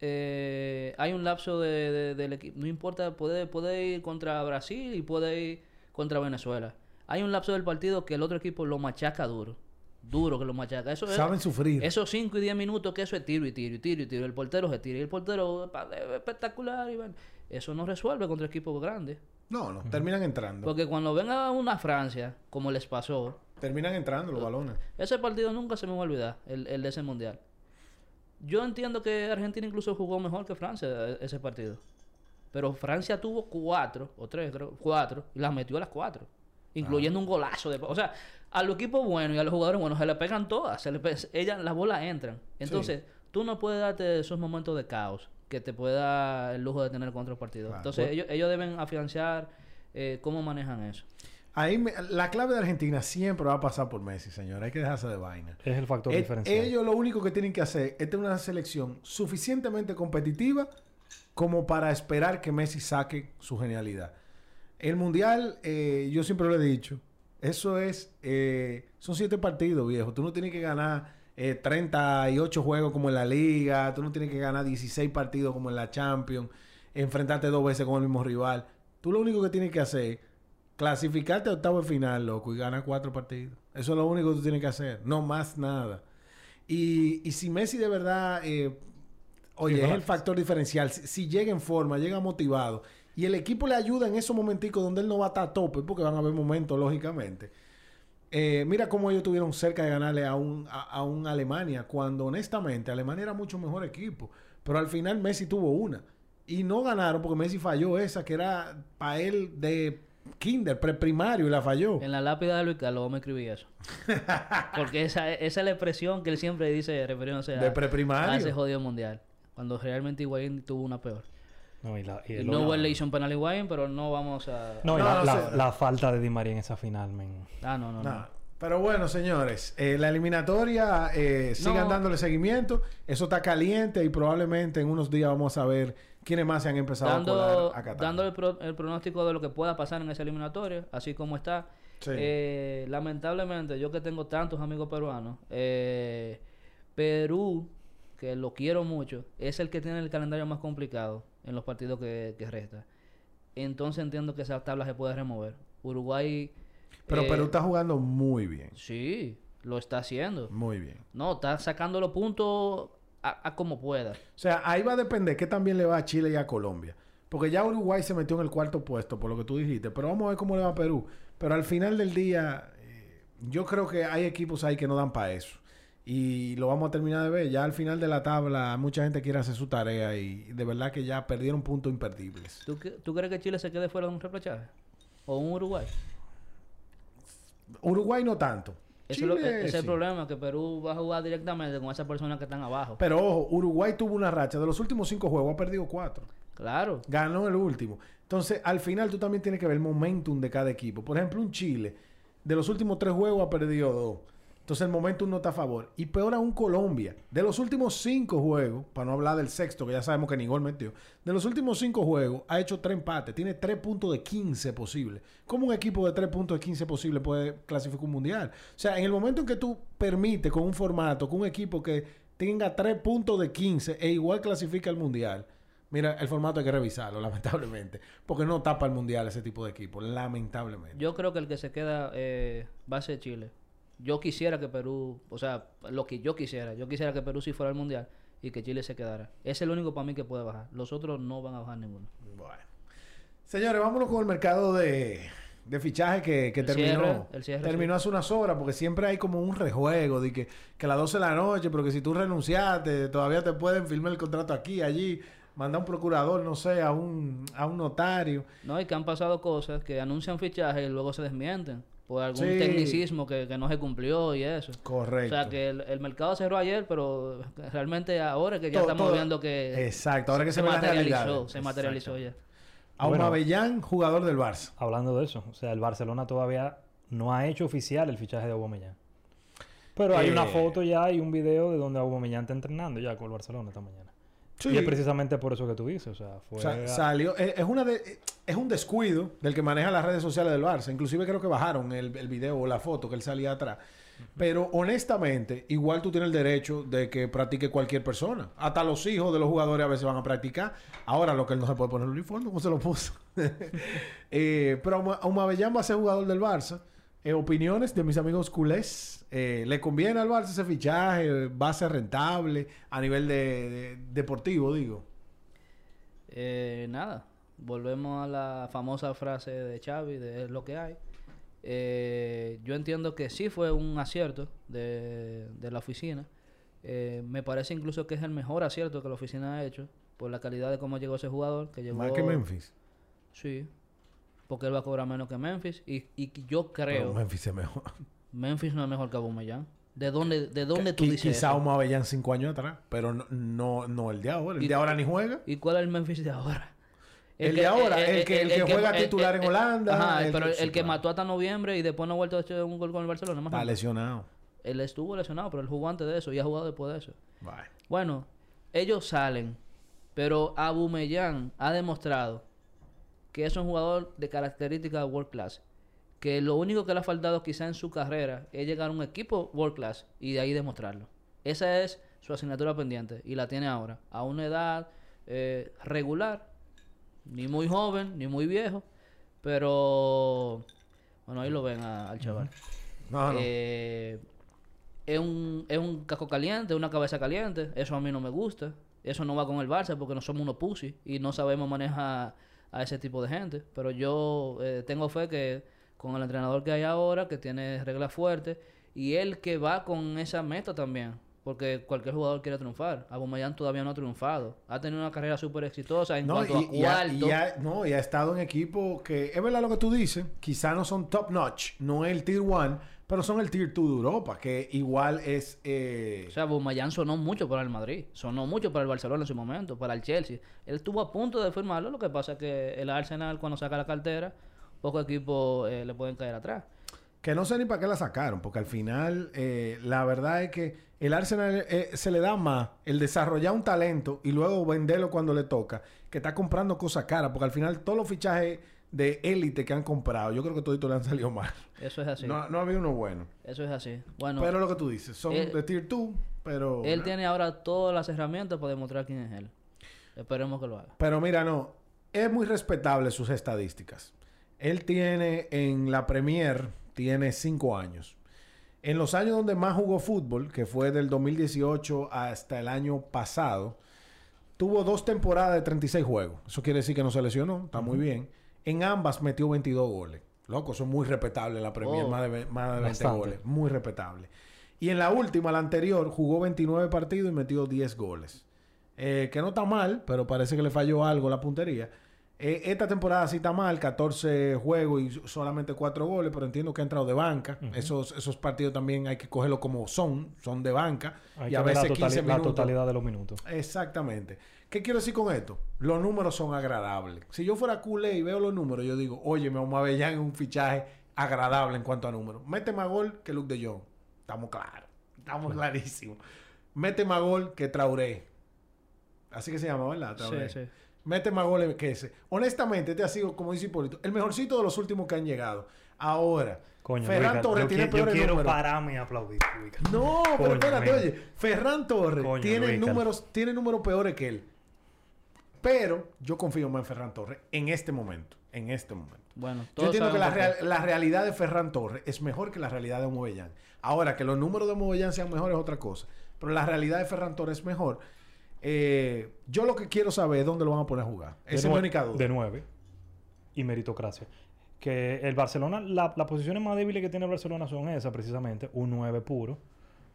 eh, hay un lapso de, de- del equipo. No importa, puede, puede ir contra Brasil y puede ir contra Venezuela. Hay un lapso del partido que el otro equipo lo machaca duro. Duro que lo machaca. Eso es, Saben sufrir. esos 5 y 10 minutos que eso es tiro y tiro y tiro y tiro. El portero se tira y el portero espectacular. Y bueno, eso no resuelve contra equipos grandes. No, no, terminan entrando. Porque cuando venga una Francia, como les pasó, Terminan entrando los balones. ese partido nunca se me va a olvidar, el, el de ese mundial. Yo entiendo que Argentina incluso jugó mejor que Francia eh, ese partido. Pero Francia tuvo cuatro, o tres, creo, cuatro, y las metió a las cuatro. Incluyendo un golazo de... O sea, a los equipos buenos y a los jugadores buenos se le pegan todas. Se le pe- ellas, las bolas entran. Entonces, tú no puedes darte esos momentos de caos que te puede dar el lujo de tener contra los partidos. Entonces, ellos, ellos deben afianzar eh, cómo manejan eso. Ahí me- la clave de Argentina siempre va a pasar por Messi, señor. Hay que dejarse de vaina. Es el factor Eh, diferencial. ellos lo único que tienen que hacer es tener una selección suficientemente competitiva como para esperar que Messi saque su genialidad. El mundial, eh, yo siempre lo he dicho, eso es, eh, son siete partidos, viejo. Tú no tienes que ganar eh, 38 juegos como en la liga, tú no tienes que ganar 16 partidos como en la Champions, enfrentarte dos veces con el mismo rival. Tú lo único que tienes que hacer es clasificarte a octavo de final, loco, y ganar cuatro partidos. Eso es lo único que tú tienes que hacer, no más nada. Y, y si Messi de verdad, eh, oye, Sí, es el factor diferencial, si, si llega en forma, llega motivado, y el equipo le ayuda en esos momenticos donde él no va a estar a tope, porque van a haber momentos, lógicamente. Eh, mira cómo ellos estuvieron cerca de ganarle a un, a, a un Alemania, cuando honestamente Alemania era mucho mejor equipo. Pero al final Messi tuvo una. Y no ganaron porque Messi falló esa que era para él de kinder, preprimario, y la falló. En la lápida de Luis Carlos me escribí eso. Porque esa, esa es la expresión que él siempre dice refiriéndose a, De a ese preprimario. jodido mundial. Cuando realmente Higuaín tuvo una peor. No, y la, y no otro- le hizo un penal a Higuaín, pero no vamos a... No, y No, la, no la- sé. la falta de Di María en esa final, men. Ah, no, no, no. Pero bueno, señores, eh, la eliminatoria eh, sigan No. dándole seguimiento. Eso está caliente y probablemente en unos días vamos a ver quiénes más se han empezado a colar a Qatar. dando el, pro- el pronóstico de lo que pueda pasar en esa eliminatoria, así como está. Sí. Eh, lamentablemente, yo que tengo tantos amigos peruanos, eh, Perú, que lo quiero mucho, es el que tiene el calendario más complicado en los partidos que, que resta. Entonces entiendo que esa tabla se puede remover. Uruguay... Pero eh, Perú está jugando muy bien. Sí, lo está haciendo. Muy bien. No, está sacando los puntos a, a como pueda. O sea, ahí va a depender qué también le va a Chile y a Colombia. Porque ya Uruguay se metió en el cuarto puesto, por lo que tú dijiste. Pero vamos a ver cómo le va a Perú. Pero al final del día, eh, yo creo que hay equipos ahí que no dan para eso. Y lo vamos a terminar de ver. Ya al final de la tabla, mucha gente quiere hacer su tarea y de verdad que ya perdieron puntos imperdibles. ¿Tú, ¿Tú crees que Chile se quede fuera de un repechaje? ¿O un Uruguay? Uruguay no tanto. Eso es lo- el problema, que Perú va a jugar directamente con esas personas que están abajo. Pero ojo, Uruguay tuvo una racha. De los últimos cinco juegos ha perdido cuatro. Claro. Ganó el último. Entonces, al final tú también tienes que ver el momentum de cada equipo. Por ejemplo, un Chile, de los últimos tres juegos ha perdido dos. Entonces, el momentum no está a favor. Y peor aún Colombia. De los últimos cinco juegos, para no hablar del sexto, que ya sabemos que ni gol metió, de los últimos cinco juegos ha hecho tres empates. Tiene tres puntos de 15 posibles. ¿Cómo un equipo de tres puntos de 15 posibles puede clasificar un mundial? O sea, en el momento en que tú permites con un formato, con un equipo que tenga tres puntos de 15 e igual clasifica al mundial, Mira, el formato hay que revisarlo, lamentablemente. Porque no tapa el mundial ese tipo de equipo, lamentablemente. Yo creo que el que se queda eh, va a ser Chile. Yo quisiera que Perú, o sea, lo que yo quisiera, yo quisiera que Perú sí fuera al mundial y que Chile se quedara. Es el único para mí que puede bajar. Los otros no van a bajar ninguno. Bueno. Señores, vámonos con el mercado de, de fichaje que, que El terminó. cierre, el cierre, terminó hace unas horas, porque siempre hay como un rejuego de que, que a las 12 de la noche, pero que si tú renunciaste, todavía te pueden firmar el contrato aquí, allí, mandar un procurador, no sé, a un, a un notario. No, y que han pasado cosas que anuncian fichajes y luego se desmienten por algún Sí. tecnicismo que, que no se cumplió y eso. Correcto. O sea, que el, el mercado cerró ayer, pero realmente ahora que ya Todo- estamos todo- viendo que Exacto, ahora que se, la materializó, se materializó ya. Auma Bueno. Bellán, jugador del Barça. Hablando de eso, o sea, el Barcelona todavía no ha hecho oficial el fichaje de Aubameyang. Pero hay Eh. una foto ya y un video de donde Aubameyang está entrenando ya con el Barcelona esta mañana. Sí. Y es precisamente por eso que tú dices, o sea, fue... Sa- a- salió, eh, es, una de- eh, es un descuido del que maneja las redes sociales del Barça. Inclusive creo que bajaron el, el video o la foto que él salía atrás. Pero honestamente, igual tú tienes el derecho de que practique cualquier persona. Hasta los hijos de los jugadores a veces van a practicar. Ahora lo que él no se puede poner el uniforme, como se lo puso. Eh, pero Auma- Aumabellán va a ser jugador del Barça. Eh, opiniones de mis amigos culés. Eh, ¿Le conviene al Barça ese fichaje? ¿Va a ser rentable a nivel de- de- deportivo, digo? Eh, nada, volvemos a la famosa frase de Xavi de es lo que hay. Eh, yo entiendo que sí fue un acierto de, de la oficina. Me parece incluso que es el mejor acierto que la oficina ha hecho por la calidad de cómo llegó ese jugador. Que llegó, Más que Memphis. Sí, porque él va a cobrar menos que Memphis. Y, y yo Pero creo Memphis es mejor. Memphis no es mejor que Aubameyang. ¿De dónde, de dónde tú dices Quizá eso? un cinco años atrás, pero no, no, no el de ahora. El de ahora ni juega. ¿Y cuál es el Memphis de ahora? El de ahora, el que- el que juega titular en Holanda, Ajá, pero que- el, que mató hasta noviembre y después no ha vuelto a echar un gol con el Barcelona. más Está lesionado. Él estuvo lesionado, pero él jugó antes de eso y ha jugado después de eso. Bueno. Bueno, ellos salen, pero Aubameyang ha demostrado que es un jugador de características world class. Que lo único que le ha faltado quizá en su carrera es llegar a un equipo world class y de ahí demostrarlo. Esa es su asignatura pendiente y la tiene ahora, a una edad eh, regular, ni muy joven, ni muy viejo, pero bueno, ahí lo ven a- al chaval. No, no. Eh, es un, es un casco caliente, una cabeza caliente. Eso a mí no me gusta. Eso no va con el Barça porque no somos unos pussy y no sabemos manejar a ese tipo de gente. Pero yo eh, tengo fe que con el entrenador que hay ahora, que tiene reglas fuertes, y él que va con esa meta también. Porque cualquier jugador quiere triunfar. Aubameyang todavía no ha triunfado. Ha tenido una carrera súper exitosa en No, cuanto y, a ha, cuarto. y ha- no, y ha estado en equipos que es verdad lo que tú dices, quizá no son top notch, no es el tier 1, pero son el tier 2 de Europa, que igual es eh, O sea, Aubameyang sonó mucho para el Madrid, sonó mucho para el Barcelona en su momento, para el Chelsea. Él estuvo a punto de firmarlo, lo que pasa es que el Arsenal cuando saca la cartera, pocos equipos eh, le pueden caer atrás. que no sé ni para qué la sacaron, porque al final eh, la verdad es que el Arsenal eh, se le da más el desarrollar un talento y luego venderlo cuando le toca, que está comprando cosas caras, porque al final todos los fichajes de élite que han comprado, yo creo que toditos le han salido mal. Eso es así. No, no ha habido uno bueno. Eso es así. Bueno, pero lo que tú dices, son él- de tier 2, pero... él tiene ahora todas las herramientas para demostrar quién es él. Esperemos que lo haga. Pero mira, no, es muy respetable sus estadísticas. Él tiene en la Premier, tiene cinco años. En los años donde más jugó fútbol, que fue del 2018 hasta el año pasado, tuvo dos temporadas de 36 juegos. Eso quiere decir que no se lesionó, está muy bien. En ambas metió 22 goles. Loco, eso es muy respetable en la Premier, Oh, más de, ve- más de 20 bastante. goles. Muy respetable. Y en la última, la anterior, jugó 29 partidos y metió 10 goles. Eh, que no está mal, pero parece que le falló algo la puntería. Eh, esta temporada sí está mal, 14 juegos y solamente 4 goles, pero entiendo que ha entrado de banca. esos, esos partidos también hay que cogerlo como son, son de banca. Hay y que a la, veces totali- 15 la minutos. totalidad de los minutos. Exactamente. ¿Qué quiero decir con esto? Los números son agradables. Si yo fuera culé y veo los números, yo digo, oye, me vamos a ver ya en un fichaje agradable en cuanto a números. Mete más gol que Luke de Jong. Estamos claros. Estamos clarísimos. Mete más gol que Traoré. Así que se llama, ¿verdad? Traoré. Sí, sí. Mete más goles que ese. Honestamente, este ha sido, como dice Hipólito, el mejorcito de los últimos que han llegado. Ahora, Coño, Ferran Torres yo, tiene qui- yo peores quiero números. pararme y aplaudir. Luica. No, pero espérate, mira. oye. Ferran Torres Coño, tiene Luis, números, tiene números peores que él. Pero yo confío más en Ferran Torres en este momento. En este momento. Bueno, Yo entiendo que la, real- la realidad de Ferran Torres es mejor que la realidad de Movellán. Ahora, que los números de Movellán sean mejores es otra cosa. Pero la realidad de Ferran Torres es mejor. Eh, yo lo que quiero saber es dónde lo van a poner a jugar. Esa es mi única duda. De nueve. Y meritocracia. Que el Barcelona, la- las posiciones más débiles que tiene el Barcelona son esas, precisamente. Un 9 puro.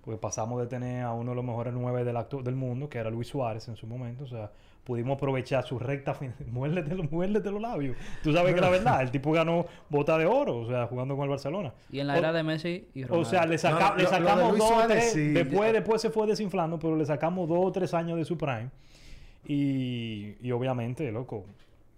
Porque pasamos de tener a uno de los mejores 9 del, actu- del mundo, que era Luis Suárez en su momento. O sea, pudimos aprovechar su recta final. Muérdete, los- muérdete los labios. Tú sabes que la verdad, el tipo ganó bota de oro, o sea, jugando con el Barcelona. Y en la O- era de Messi y Ronaldo. O sea, le, saca- No, le lo- lo de sacamos dos o Suárez, tres. sí, después, después se fue desinflando, pero le sacamos dos o tres años de su prime. Y, y obviamente, loco,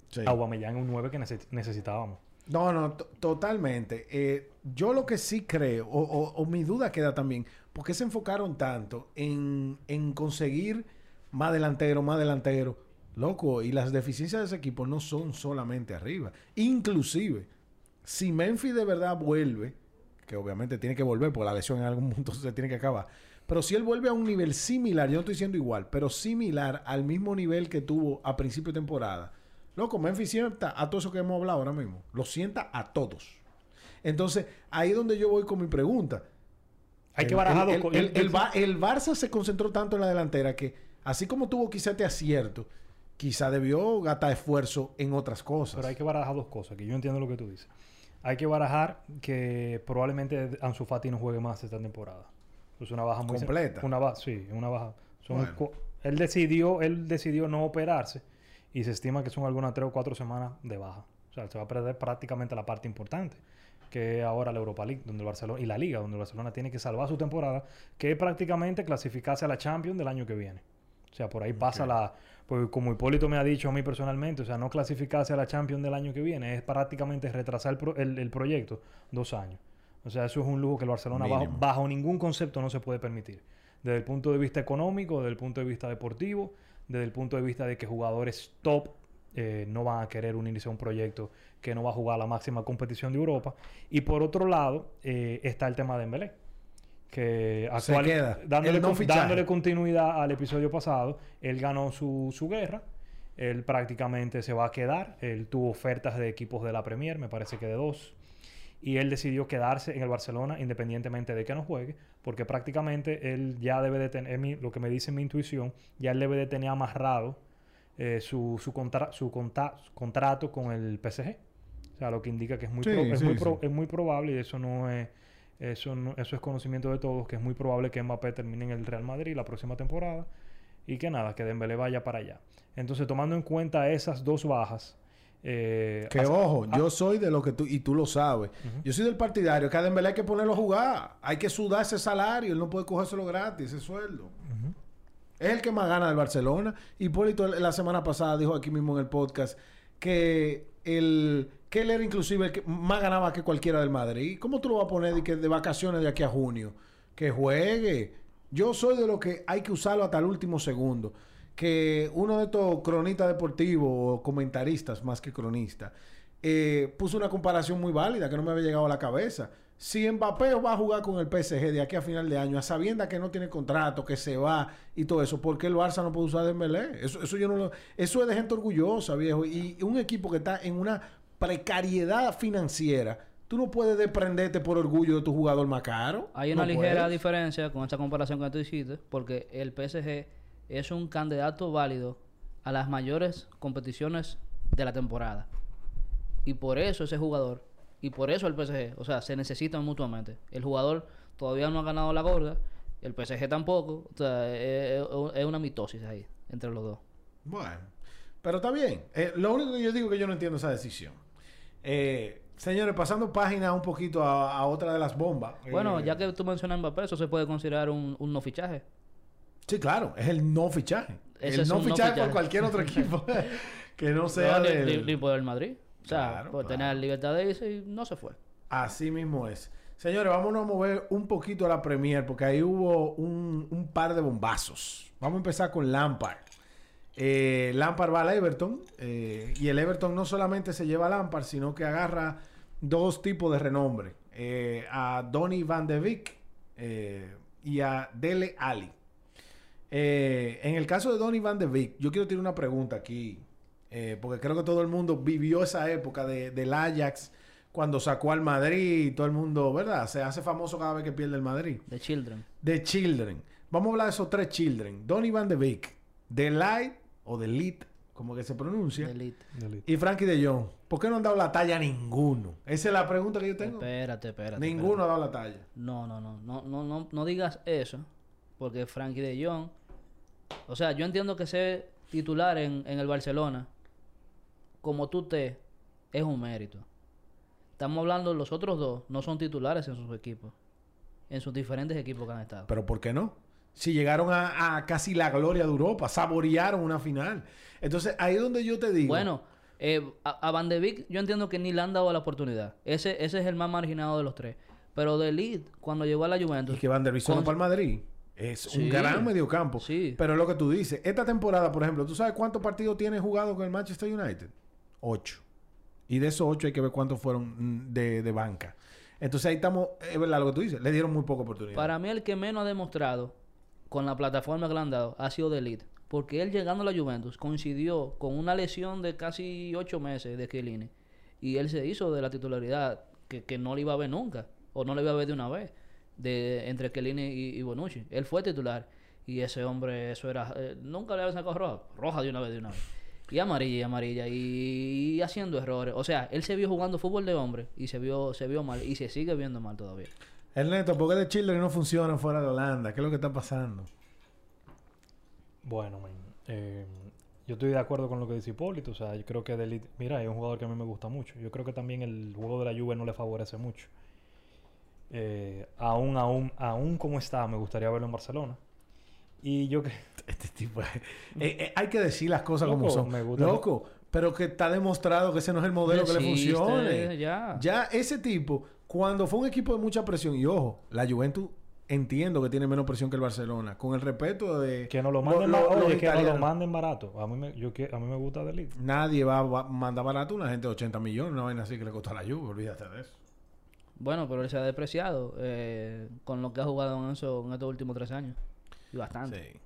Sí. Es un 9 que neces- necesitábamos. No, no, to- totalmente. Eh, yo lo que sí creo, o, o- o mi duda queda también, ¿por qué se enfocaron tanto en, en conseguir más delantero, más delantero? Loco, y las deficiencias de ese equipo no son solamente arriba. Inclusive, si Memphis de verdad vuelve, que obviamente tiene que volver, porque la lesión en algún punto se tiene que acabar. Pero si él vuelve a un nivel similar, yo no estoy diciendo igual, pero similar al mismo nivel que tuvo a principio de temporada, loco, Memphis sienta a todo eso que hemos hablado ahora mismo. Lo sienta a todos. Entonces, ahí es donde yo voy con mi pregunta. Hay que barajar el, el, el Barça se concentró tanto en la delantera que, así como tuvo quizá este acierto, quizá debió gastar esfuerzo en otras cosas. Pero hay que barajar dos cosas, que yo entiendo lo que tú dices. Hay que barajar que probablemente Ansu Fati no juegue más esta temporada. Es una baja muy... ¿Completa? Una baja, sí, una baja. Son Bueno. él, decidió, él decidió no operarse y se estima que son algunas tres o cuatro semanas de baja. O sea, se va a perder prácticamente la parte importante, que es ahora la Europa League donde el Barcelona, y la Liga, donde el Barcelona tiene que salvar su temporada, que es prácticamente clasificarse a la Champions del año que viene. O sea, por ahí pasa la... Pues como Hipólito me ha dicho a mí personalmente, o sea, no clasificarse a la Champions del año que viene es prácticamente retrasar el, pro- el- el proyecto dos años. O sea, eso es un lujo que el Barcelona bajo, bajo ningún concepto no se puede permitir. Desde el punto de vista económico, desde el punto de vista deportivo, desde el punto de vista de que jugadores top eh, no van a querer unirse a un proyecto que no va a jugar la máxima competición de Europa. Y por otro lado, eh, está el tema de Dembélé que Se queda. dándole, El no con- fichaje. dándole continuidad al episodio pasado, él ganó su, su guerra, él prácticamente se va a quedar, él tuvo ofertas de equipos de la Premier, me parece que de dos, y él decidió quedarse en el Barcelona independientemente de que no juegue, porque prácticamente él ya debe de tener, lo que me dice mi intuición, ya él debe de tener amarrado eh, su, su, contra- su contrato con el PSG. O sea, lo que indica que es muy, Sí, pro- es sí, muy, pro- sí. es muy probable, y eso no es, eso, no- eso es conocimiento de todos, que es muy probable que Mbappé termine en el Real Madrid la próxima temporada y que nada, que Dembélé vaya para allá. Entonces, tomando en cuenta esas dos bajas, eh, Que ojo, ah, yo soy de lo que tú, y tú lo sabes. Yo soy del partidario que a Dembélé hay que ponerlo a jugar. Hay que sudar ese salario. Él no puede cogérselo gratis, ese sueldo. Es el que más gana del Barcelona. Hipólito la semana pasada dijo aquí mismo en el podcast que el era inclusive el que más ganaba que cualquiera del Madrid. ¿Cómo tú lo vas a poner de, que de vacaciones de aquí a junio? Que juegue. Yo soy de lo que hay que usarlo hasta el último segundo. Que uno de estos cronistas deportivos o comentaristas más que cronistas eh, puso una comparación muy válida que no me había llegado a la cabeza. Si Mbappé va a jugar con el PSG de aquí a final de año, a sabienda que no tiene contrato, que se va y todo eso, ¿por qué el Barça no puede usar Dembélé? Eso, eso yo no lo, eso es de gente orgullosa, viejo. Y un equipo que está en una precariedad financiera, tú no puedes desprenderte por orgullo de tu jugador más caro. Hay una No ligera puedes. diferencia con esta comparación que tú hiciste, porque el PSG es un candidato válido a las mayores competiciones de la temporada. Y por eso ese jugador, y por eso el PSG, o sea, se necesitan mutuamente. El jugador todavía no ha ganado la gorda, el PSG tampoco, o sea, es, es- es una mitosis ahí entre los dos. Bueno, Pero está bien. Eh, lo único que yo digo es que yo no entiendo esa decisión. Eh, señores, pasando página un poquito a, a otra de las bombas. Bueno, Eh, ya que tú mencionas Mbappé, eso se puede considerar un, un no fichaje. Sí, claro, es el no fichaje. Ese el no un no fichaje por fichaje. cualquier otro equipo que no sea No, del... ni- ni por el Madrid. O sea, Claro, por claro. tener libertad de irse y no se fue. Así mismo es. Señores, vámonos a mover un poquito a la Premier porque ahí hubo un, un par de bombazos. Vamos a empezar con Lampard. Eh, Lampard va al Everton eh, y el Everton no solamente se lleva a Lampard, sino que agarra dos tipos de renombre. Eh, a Donny Van de Beek eh, y a Dele Ali. En el caso de Donny Van de Beek, yo quiero tirar una pregunta aquí, eh, porque creo que todo el mundo vivió esa época de, del Ajax cuando sacó al Madrid y todo el mundo, ¿verdad? Se hace famoso cada vez que pierde el Madrid. De Children. De Children. Vamos a hablar de esos tres Children. Donny Van de Beek, Delight o Delit, como que se pronuncia, Elite. Delete. y Frankie de Jong. ¿Por qué no han dado la talla a ninguno? Esa es la pregunta que yo tengo. Espérate, espérate. Ninguno ha dado la talla. No, no, no, no, no, no, no digas eso, porque Frankie de Jong, o sea, yo entiendo que ser titular en, en el Barcelona, como tú te, es un mérito. Estamos hablando, los otros dos no son titulares en sus equipos, en sus diferentes equipos que han estado. Pero ¿por qué no? Si llegaron a, a casi la gloria de Europa, saborearon una final. Entonces, ahí es donde yo te digo. Bueno, eh, a, a Van de Beek yo entiendo que ni le han dado la oportunidad. Ese, ese es el más marginado de los tres. Pero de Elite, cuando llegó a la Juventus, y que Van der Beek solo con- para el Madrid. Es Sí. un gran mediocampo. Sí. Pero es lo que tú dices, esta temporada, por ejemplo, ¿tú sabes cuántos partidos tiene jugado con el Manchester United? Ocho. Y de esos ocho hay que ver cuántos fueron mm, de, de banca. Entonces ahí estamos, es verdad lo que tú dices, le dieron muy poca oportunidad. Para mí el que menos ha demostrado con la plataforma que le han dado ha sido de. Porque él llegando a la Juventus coincidió con una lesión de casi ocho meses de Chiellini. Y él se hizo de la titularidad que, que no le iba a ver nunca. O no le iba a ver de una vez. De, entre Chiellini y, y Bonucci. Él fue titular. Y ese hombre, eso era... eh, nunca le había sacado roja. Roja de una vez, de una vez. Y amarilla y amarilla. Y, haciendo errores. O sea, él se vio jugando fútbol de hombre. Y se vio, se vio mal. Y se sigue viendo mal todavía. El neto, ¿por qué de Children no funciona fuera de Holanda? ¿Qué es lo que está pasando? Bueno, man, eh, yo estoy de acuerdo con lo que dice Hipólito. O sea, yo creo que Delite, mira, es un jugador que a mí me gusta mucho. Yo creo que también el juego de la Juve no le favorece mucho. Eh, aún, aún, aún como está, me gustaría verlo en Barcelona. Y yo que Este tipo eh, eh, hay que decir las cosas como son. me gusta- Loco, pero que está demostrado que ese no es el modelo que le funcione. ya. Ya ese tipo, cuando fue un equipo de mucha presión, y ojo, la Juventus entiendo que tiene menos presión que el Barcelona, con el respeto de que no lo manden, lo- ba- los oye, que no lo italianos. manden barato. A mí me, yo, que- a mí me gusta Delite. Nadie va a mandar barato a una gente de 80 millones, una vaina así que le costó a la Juve, olvídate de eso. Bueno, pero él se ha depreciado eh, con lo que ha jugado en, eso, en estos últimos tres años. Y bastante. Sí.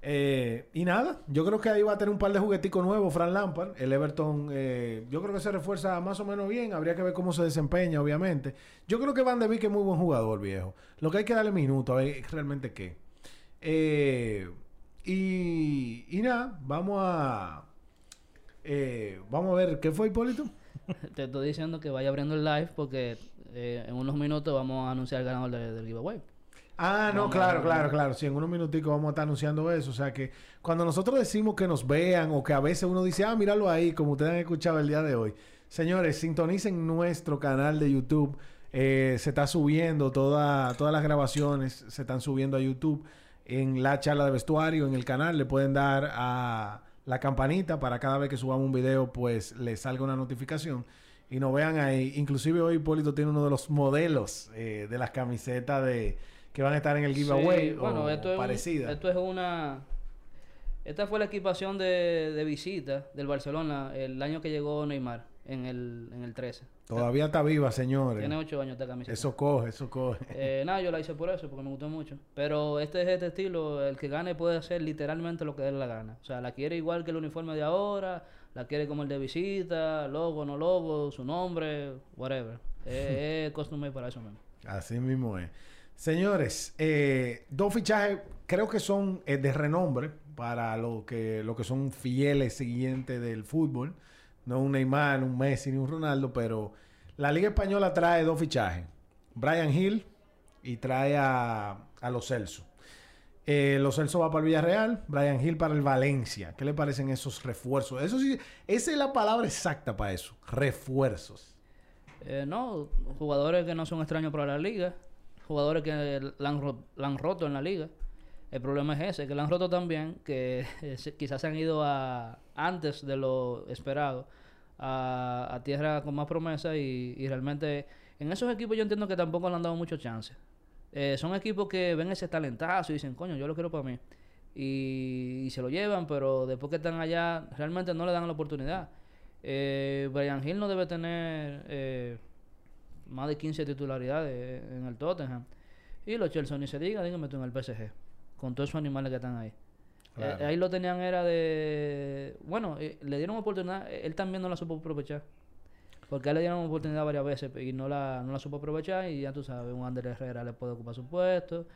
Eh, y nada, yo creo que ahí va a tener un par de jugueticos nuevos, Fran Lampard. El Everton, eh, yo creo que se refuerza más o menos bien. Habría que ver cómo se desempeña, obviamente. Yo creo que Van de Beek es muy buen jugador, viejo. Lo que hay que darle minutos, a ver realmente qué. Eh, y, y nada, vamos a. eh, vamos a ver, ¿qué fue Hipólito? Te estoy diciendo que vaya abriendo el live porque eh, en unos minutos vamos a anunciar el ganador de- del giveaway. Ah, no, claro, claro, claro. Sí, en unos minuticos vamos a estar anunciando eso. O sea que cuando nosotros decimos que nos vean o que a veces uno dice, ah, míralo ahí, como ustedes han escuchado el día de hoy. Señores, sintonicen nuestro canal de YouTube. Eh, se está subiendo toda, todas las grabaciones, se están subiendo a YouTube en la charla de vestuario, en el canal. Le pueden dar a la campanita para cada vez que subamos un video, pues les salga una notificación. Y nos vean ahí. Inclusive hoy Hipólito tiene uno de los modelos eh, de las camisetas de que van a estar en el giveaway Sí, bueno, o esto es, un- parecida. esto es una... Esta fue la equipación de, de visita del Barcelona el año que llegó Neymar, en el, en el 13. Todavía está viva, señores. Tiene ocho años esta camiseta. Eso coge, eso coge. Eh, nada, yo la hice por eso, porque me gustó mucho. Pero este es este estilo, el que gane puede hacer literalmente lo que dé la gana. O sea, la quiere igual que el uniforme de ahora, la quiere como el de visita, logo, no logo, su nombre, whatever. Eh, es custom made para eso mismo. Así mismo es. Señores, eh, dos fichajes creo que son eh, de renombre para lo que, lo que son fieles siguientes del fútbol. No un Neymar, un Messi ni un Ronaldo, pero la Liga Española trae dos fichajes. Brian Hill y trae a, a Los Celso. Eh, Los Celso va para el Villarreal, Brian Hill para el Valencia. ¿Qué le parecen esos refuerzos? Eso sí, esa es la palabra exacta para eso. Refuerzos. Eh, no, jugadores que no son extraños para la liga, jugadores que la han, roto en la liga. El problema es ese, que la han roto también, que eh, quizás se han ido a, antes de lo esperado a, a tierra con más promesa y, realmente en esos equipos yo entiendo que tampoco le han dado mucho chance. Eh, son equipos que ven ese talentazo y dicen, coño, yo lo quiero para mí. Y, y se lo llevan, pero después que están allá, realmente no le dan la oportunidad. Eh, Brian Hill no debe tener eh, más de 15 titularidades en el Tottenham. Y los Chelsea ni se diga, dígame tú en el PSG. Con todos esos animales que están ahí. Claro. Eh, ahí lo tenían era de... Bueno, eh, le dieron oportunidad. eh, Él también no la supo aprovechar. Porque a él le dieron oportunidad varias veces y no la, no la supo aprovechar. Y ya tú sabes, un Ander Herrera le puede ocupar su puesto.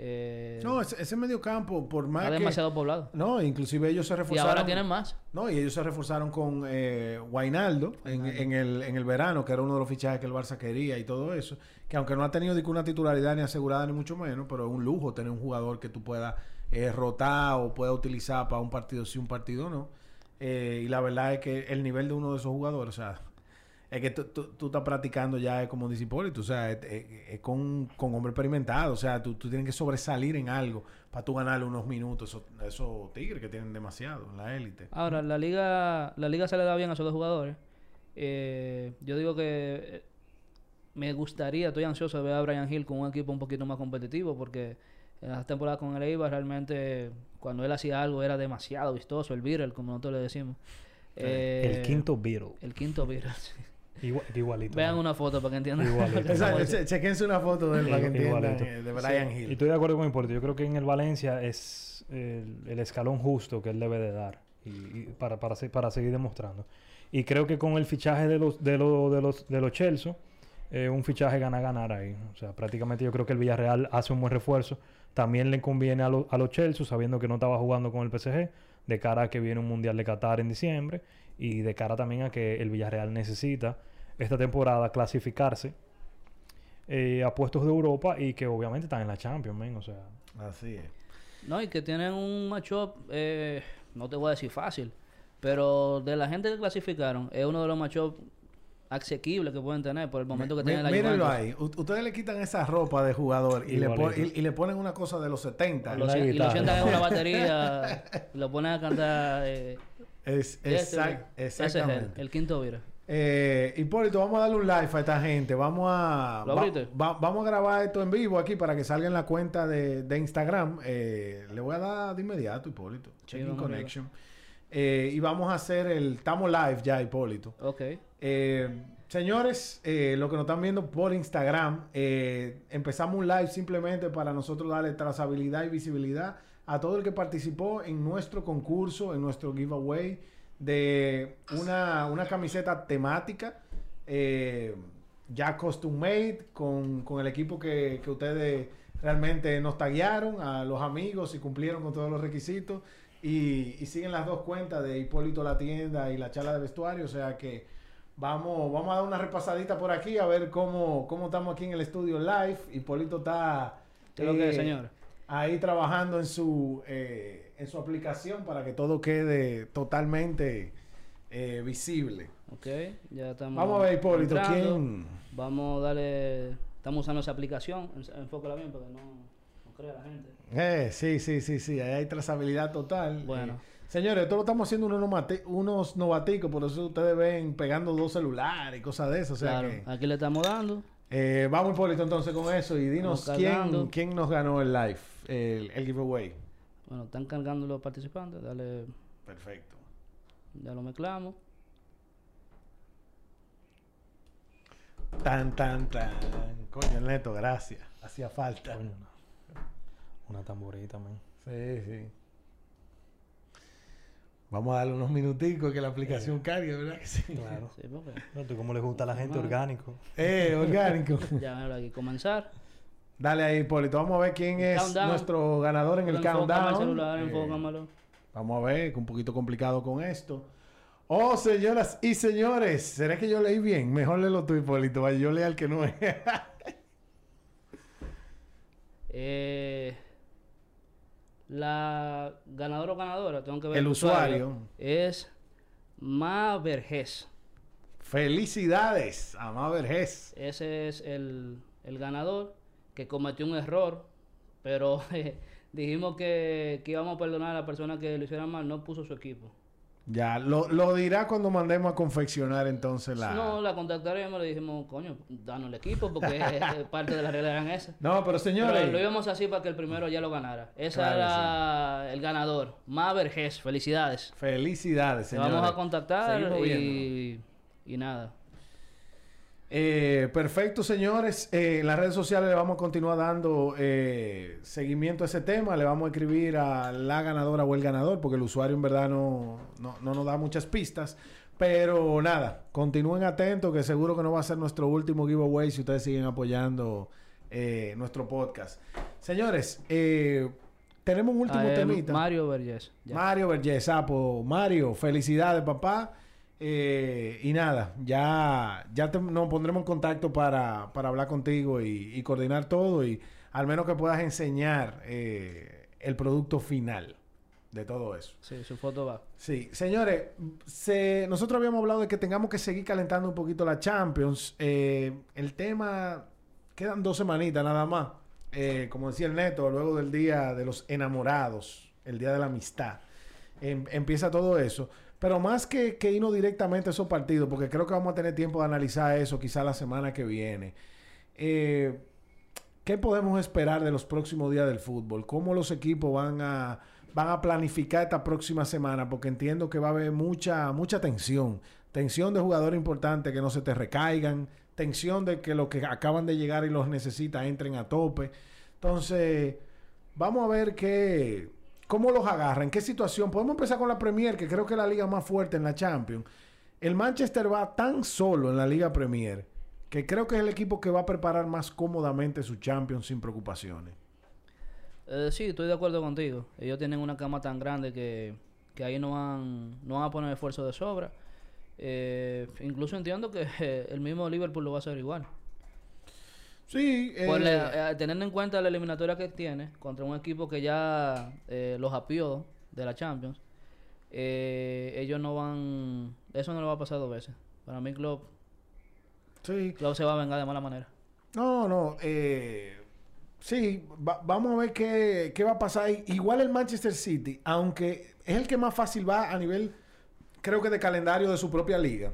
Eh, No, ese, ese medio campo, por más está que... demasiado poblado. No, inclusive ellos se Y reforzaron. ahora tienen más. No, y ellos se reforzaron con eh, Guainaldo en, en el, en el verano, que era uno de los fichajes que el Barça quería y todo eso. Que aunque no ha tenido ni que una titularidad ni asegurada ni mucho menos, pero es un lujo tener un jugador que tú puedas eh, rotar o puedas utilizar para un partido sí, un partido no. Eh, y la verdad es que el nivel de uno de esos jugadores, o sea, es que tú, tú- tú estás practicando ya como Hipólito, o sea, es, es- es con, con hombre experimentado, o sea, tú, tú tienes que sobresalir en algo para tú ganarle unos minutos, esos, esos tigres que tienen demasiado en la élite. Ahora, la liga, la liga se le da bien a esos dos jugadores. Eh, yo digo que eh, me gustaría, estoy ansioso de ver a Brian Hill con un equipo un poquito más competitivo porque en las temporadas con el Eibar realmente cuando él hacía algo era demasiado vistoso, el viral, como nosotros le decimos. Eh, el quinto Beatle. El quinto viral. sí. Igual- igualito. Vean ¿no? una foto para que entiendan. Igualito. che- chequense una foto de él para que entiendan Igualito. eh, de Brian Sí, Y Hill. estoy de acuerdo con Hipólito. Yo creo que en el Valencia es el, el escalón justo que él debe de dar y, y para, para, se- para seguir demostrando. Y creo que con el fichaje de los de los de los de los Chelsea, eh, un fichaje gana-ganar ahí. O sea, prácticamente yo creo que el Villarreal hace un buen refuerzo. También le conviene a, lo- a los Chelsea, sabiendo que no estaba jugando con el PSG, de cara a que viene un Mundial de Qatar en diciembre y de cara también a que el Villarreal necesita esta temporada clasificarse eh, a puestos de Europa y que obviamente están en la Champions, men, o sea, Así es. No, y que tienen un matchup, eh, no te voy a decir fácil, pero de la gente que clasificaron, es uno de los matchups asequibles que pueden tener por el momento que tienen la Mírenlo ahí. U- ustedes le quitan esa ropa de jugador y le, y, y le ponen una cosa de los 70. Lo la sien- y lo sientan en una batería, y lo ponen a cantar. Eh, Es, exact- exactamente. el quinto vira. Eh, Hipólito, vamos a darle un live a esta gente. Vamos a, ¿Lo va- vamos a grabar esto en vivo aquí para que salga en la cuenta de, de Instagram. Eh, le voy a dar de inmediato, Hipólito. Checking vamos connection. Eh, y vamos a hacer el... Estamos live ya, Hipólito. Ok. Eh, señores, lo que nos están viendo por Instagram, empezamos un live simplemente para nosotros darle trazabilidad y visibilidad a todo el que participó en nuestro concurso, en nuestro giveaway de una, una camiseta temática, eh, ya custom made, con, con el equipo que, que ustedes realmente nos taguearon, a los amigos y cumplieron con todos los requisitos. Y, y siguen las dos cuentas de Hipólito La Tienda y la charla de vestuario. O sea que vamos, vamos a dar una repasadita por aquí a ver cómo, cómo estamos aquí en el estudio live. Hipólito está ¿Qué es lo que es, eh, señor? Ahí trabajando en su, eh, en su aplicación para que todo quede totalmente eh, visible. Ok, ya estamos. Vamos a ver, Hipólito, entrando. ¿quién? Vamos a darle. Estamos usando esa aplicación. en- Enfócala bien para que no, no crea la gente. Eh, sí, sí, sí, sí, ahí hay trazabilidad total. Bueno. Eh, señores, esto lo estamos haciendo unos, nomate- unos novaticos, por eso ustedes ven pegando dos celulares y cosas de eso. O sea claro, que, aquí le estamos dando. eh, vamos, Hipólito, entonces con eso y dinos quién, quién nos ganó el live, el, el giveaway. Bueno, están cargando los participantes. Dale, Perfecto. ya lo mezclamos. Tan, tan, tan. Coño, Neto, gracias. Hacía falta. coño, una, una tamborita, men. Sí, sí. Vamos a darle unos minuticos que la aplicación cargue, ¿verdad? que sí? Claro. Sí, porque No, tú cómo le gusta a la gente orgánico. Eh, orgánico. ya aquí comenzar. Dale ahí, Hipólito. Vamos a ver quién El es countdown. nuestro ganador en el countdown. el celular, Eh, vamos a ver, un poquito complicado con esto. Oh, señoras y señores, ¿será que yo leí bien? Mejor léelo tú, Hipólito. vaya, Yo lea el que no es. Eh, La ganadora o ganadora, tengo que ver El usuario. es Ma Vergés. Felicidades a Ma Vergés. Ese es el, el ganador que cometió un error, pero eh, dijimos que, que íbamos a perdonar a la persona que lo hiciera mal, no puso su equipo. Ya, lo, lo dirá cuando mandemos a confeccionar entonces la... No, la contactaremos y le dijimos, coño, danos el equipo porque parte de las reglas eran esas. No, pero señores... Pero lo íbamos así para que el primero ya lo ganara. Ese Claro era el ganador. Ma Vergés, felicidades. Felicidades, Te señores. vamos a contactar y nada. Eh, perfecto, señores. Eh, en las redes sociales le vamos a continuar dando eh, seguimiento a ese tema. Le vamos a escribir a la ganadora o el ganador, porque el usuario en verdad no, no, no nos da muchas pistas. Pero nada, continúen atentos, que seguro que no va a ser nuestro último giveaway si ustedes siguen apoyando eh, nuestro podcast. Señores, tenemos un último Ah, temita. Mario Vergés. Mario Vergés, Sapo. Mario, felicidades, papá. Eh, y nada, ya, ya te- nos pondremos en contacto para, para hablar contigo y, y coordinar todo y al menos que puedas enseñar eh, el producto final de todo eso. Sí, su foto va. Sí, señores, se- nosotros habíamos hablado de que tengamos que seguir calentando un poquito la Champions. Eh, el tema, quedan dos semanitas nada más. Eh, como decía el Neto, luego del Día de los Enamorados, el Día de la Amistad, em- empieza todo eso. Pero más que, que irnos directamente a esos partidos, porque creo que vamos a tener tiempo de analizar eso quizá la semana que viene. Eh, ¿Qué podemos esperar de los próximos días del fútbol? ¿Cómo los equipos van a, van a planificar esta próxima semana? Porque entiendo que va a haber mucha, mucha tensión. Tensión de jugadores importantes que no se te recaigan. Tensión de que los que acaban de llegar y los necesitas entren a tope. Entonces, vamos a ver qué, cómo los agarran, en qué situación. Podemos empezar con la Premier, que creo que es la liga más fuerte en la Champions. El Manchester va tan solo en la Liga Premier que creo que es el equipo que va a preparar más cómodamente su Champions sin preocupaciones. Eh, sí, estoy de acuerdo contigo. Ellos tienen una cama tan grande que, que ahí no van, no van a poner esfuerzo de sobra. Eh, incluso entiendo que el mismo Liverpool lo va a hacer igual. Sí, eh, Por la- eh, teniendo en cuenta la eliminatoria que tiene contra un equipo que ya eh, los apió de la Champions, eh, ellos no van. Eso no lo va a pasar dos veces. Para mí, Klopp, sí. Klopp se va a vengar de mala manera. No, no. Eh, sí, va- vamos a ver qué, qué va a pasar. Igual el Manchester City, aunque es el que más fácil va a nivel, creo que de calendario de su propia liga,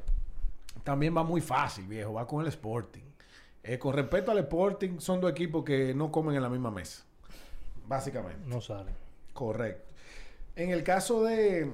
también va muy fácil, viejo. Va con el Sporting. Eh, con respecto al Sporting, son dos equipos que no comen en la misma mesa. Básicamente. No salen. Correcto. En el caso de,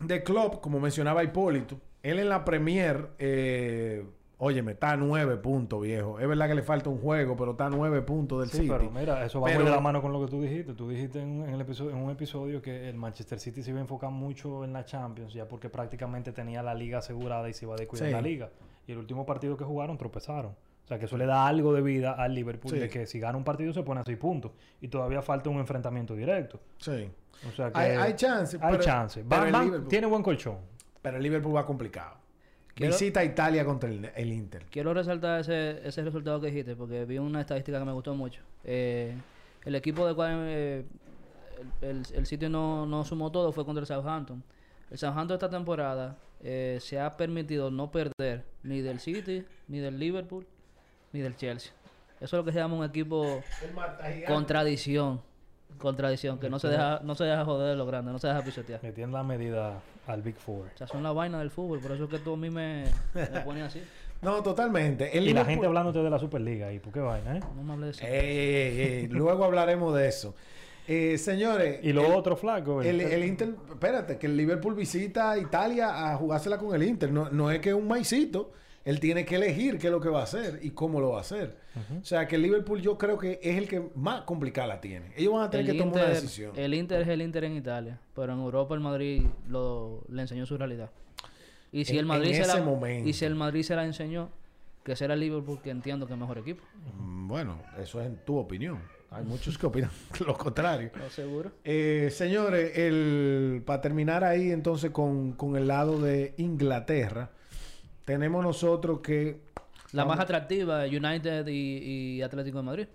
de Klopp, como mencionaba Hipólito, él en la Premier, eh, óyeme, está a nueve puntos, viejo. Es verdad que le falta un juego, pero está a nueve puntos del Sí, City. pero mira, eso va Pero- muy de la mano con lo que tú dijiste. Tú dijiste en, en el episodio, en un episodio que el Manchester City se iba a enfocar mucho en la Champions, ya porque prácticamente tenía la liga asegurada y se iba a descuidar Sí. la liga. Y el último partido que jugaron tropezaron. O sea, que eso le da algo de vida al Liverpool, Sí. de que si gana un partido se pone a seis puntos. Y todavía falta un enfrentamiento directo. Sí. O sea que... Hay, hay chance. Hay pero- chance. pero Va- el va- Liverpool- tiene buen colchón. Pero el Liverpool va complicado. Quiero- Visita Italia contra el, el Inter. Quiero resaltar ese, ese resultado que dijiste porque vi una estadística que me gustó mucho. Eh, el equipo de cual eh, el, el- el sitio no, no sumó todo fue contra el Southampton. El Southampton esta temporada eh, se ha permitido no perder ni del City, ni del Liverpool, ni del Chelsea. Eso es lo que se llama un equipo con tradición. Con tradición, que no se deja, no se deja joder de lo grande, no se deja pisotear. Tienen la medida al Big Four. O sea, son la vaina del fútbol, por eso es que tú a mí me, me pones así. No, totalmente. El Y la gente hablándote de la Superliga. ¿Y por qué vaina, eh? No me hables de eso. Ey, ey, ey, ey. Luego hablaremos de eso. Eh, señores. Y lo el- otro, flaco. El, el Inter, espérate, que el Liverpool visita Italia a jugársela con el Inter. No, no es que es un maicito. Él tiene que elegir qué es lo que va a hacer y cómo lo va a hacer. O sea, que el Liverpool yo creo que es el que más complicada la tiene. Ellos van a tener El que tomar una Inter- decisión. El Inter es el Inter en Italia, pero en Europa el Madrid lo, le enseñó su realidad. Y si En- el Madrid en se ese la, momento. y si el Madrid se la enseñó, que será el Liverpool que entiendo que es mejor equipo. Mm, Bueno, eso es en tu opinión. Hay muchos que opinan lo contrario. ¿Lo seguro? Eh, señores, el, para terminar ahí entonces con, con el lado de Inglaterra, tenemos nosotros que... La Vamos- más atractiva, United y, y Atlético de Madrid.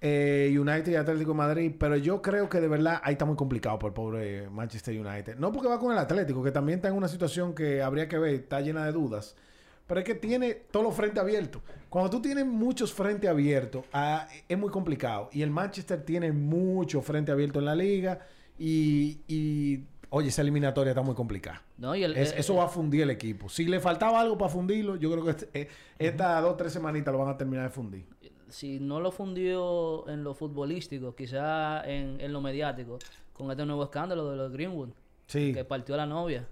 eh, United y Atlético de Madrid, pero yo creo que de verdad ahí está muy complicado por el pobre Manchester United. No porque va con el Atlético, que también está en una situación que habría que ver, está llena de dudas. Pero es que tiene todos los frentes abiertos. Cuando tú tienes muchos frentes abiertos, ah, es muy complicado. Y el Manchester tiene mucho frente abierto en la liga. Y, y, oye, esa eliminatoria está muy complicada. No, y el- Es- eh, eso va a fundir el equipo. Si le faltaba algo para fundirlo, yo creo que este- eh, estas dos o tres semanitas lo van a terminar de fundir. si no lo fundió en lo futbolístico, quizá en, en lo mediático, con este nuevo escándalo de los Greenwood, Sí. que partió a la novia.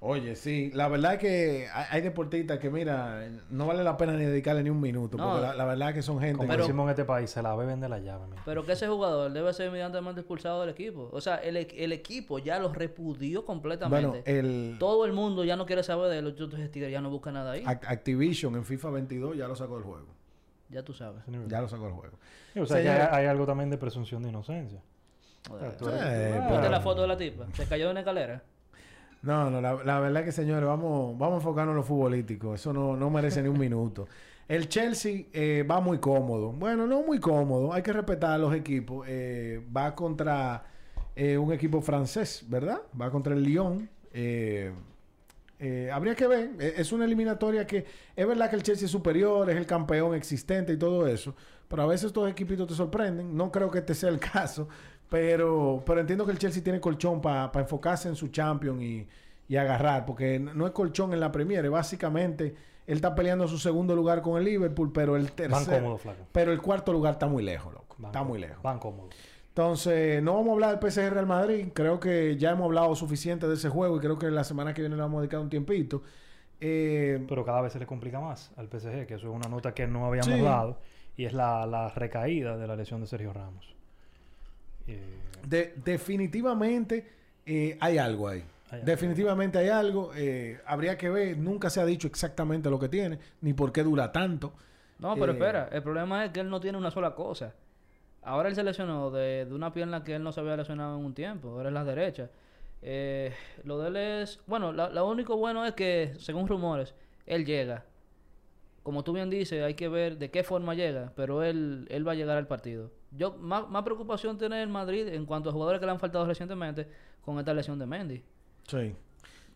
Oye, sí, la verdad es que hay, deportistas que, mira, no vale la pena ni dedicarle ni un minuto, No. porque la, la verdad es que son gente Como Pero- decimos en este país, se la beben de la llave, mira. Pero que ese jugador debe ser inmediatamente expulsado del equipo. O sea, el, el equipo ya lo repudió completamente. bueno, el Todo el mundo ya no quiere saber de él. Entonces, ese tigre ya no busca nada ahí. Act- Activision en FIFA 22 ya lo sacó del juego. Ya tú sabes. Ya lo sacó del juego. O sea, que hay, hay algo también de presunción de inocencia. Joder. pero- la foto de la tipa. Se cayó de una escalera. No, no, la, la verdad que, señores, vamos, vamos a enfocarnos en lo futbolístico. Eso no, no merece ni un minuto. El Chelsea eh, va muy cómodo. Bueno, no muy cómodo. Hay que respetar a los equipos. Eh, va contra eh, un equipo francés, ¿verdad? Va contra el Lyon. Eh, eh, habría que ver. Eh, Es una eliminatoria que es verdad que el Chelsea es superior, es el campeón existente y todo eso. Pero a veces estos equipitos te sorprenden. No creo que este sea el caso. Pero, pero entiendo que el Chelsea tiene colchón para enfocarse en su champion y, y agarrar. Porque no es colchón en la Premier. Básicamente, él está peleando su segundo lugar con el Liverpool, pero el Van tercer... cómodos, flaco. Pero el cuarto lugar está muy lejos, loco. Van está muy lejos. Van cómodos. Entonces, no vamos a hablar del PSG Real Madrid. Creo que ya hemos hablado suficiente de ese juego y creo que la semana que viene le vamos a dedicar un tiempito. Eh, Pero cada vez se le complica más al PSG, que eso es una nota que no habíamos Sí. dado. Y es la, la recaída de la lesión de Sergio Ramos. Eh, de- definitivamente eh, hay algo ahí. Hay algo. definitivamente hay algo. eh, habría que ver. Nunca se ha dicho exactamente lo que tiene, ni por qué dura tanto. No, pero Eh, espera. El problema es que él no tiene una sola cosa. Ahora él se lesionó de, de una pierna que él no se había lesionado en un tiempo. Ahora es la derecha. Eh, lo de él es... Bueno, la- lo único bueno es que, según rumores, él llega. Como tú bien dices, hay que ver de qué forma llega. Pero él, él va a llegar al partido. Yo Más, más preocupación tiene el Madrid en cuanto a jugadores que le han faltado recientemente con esta lesión de Mendy. Sí.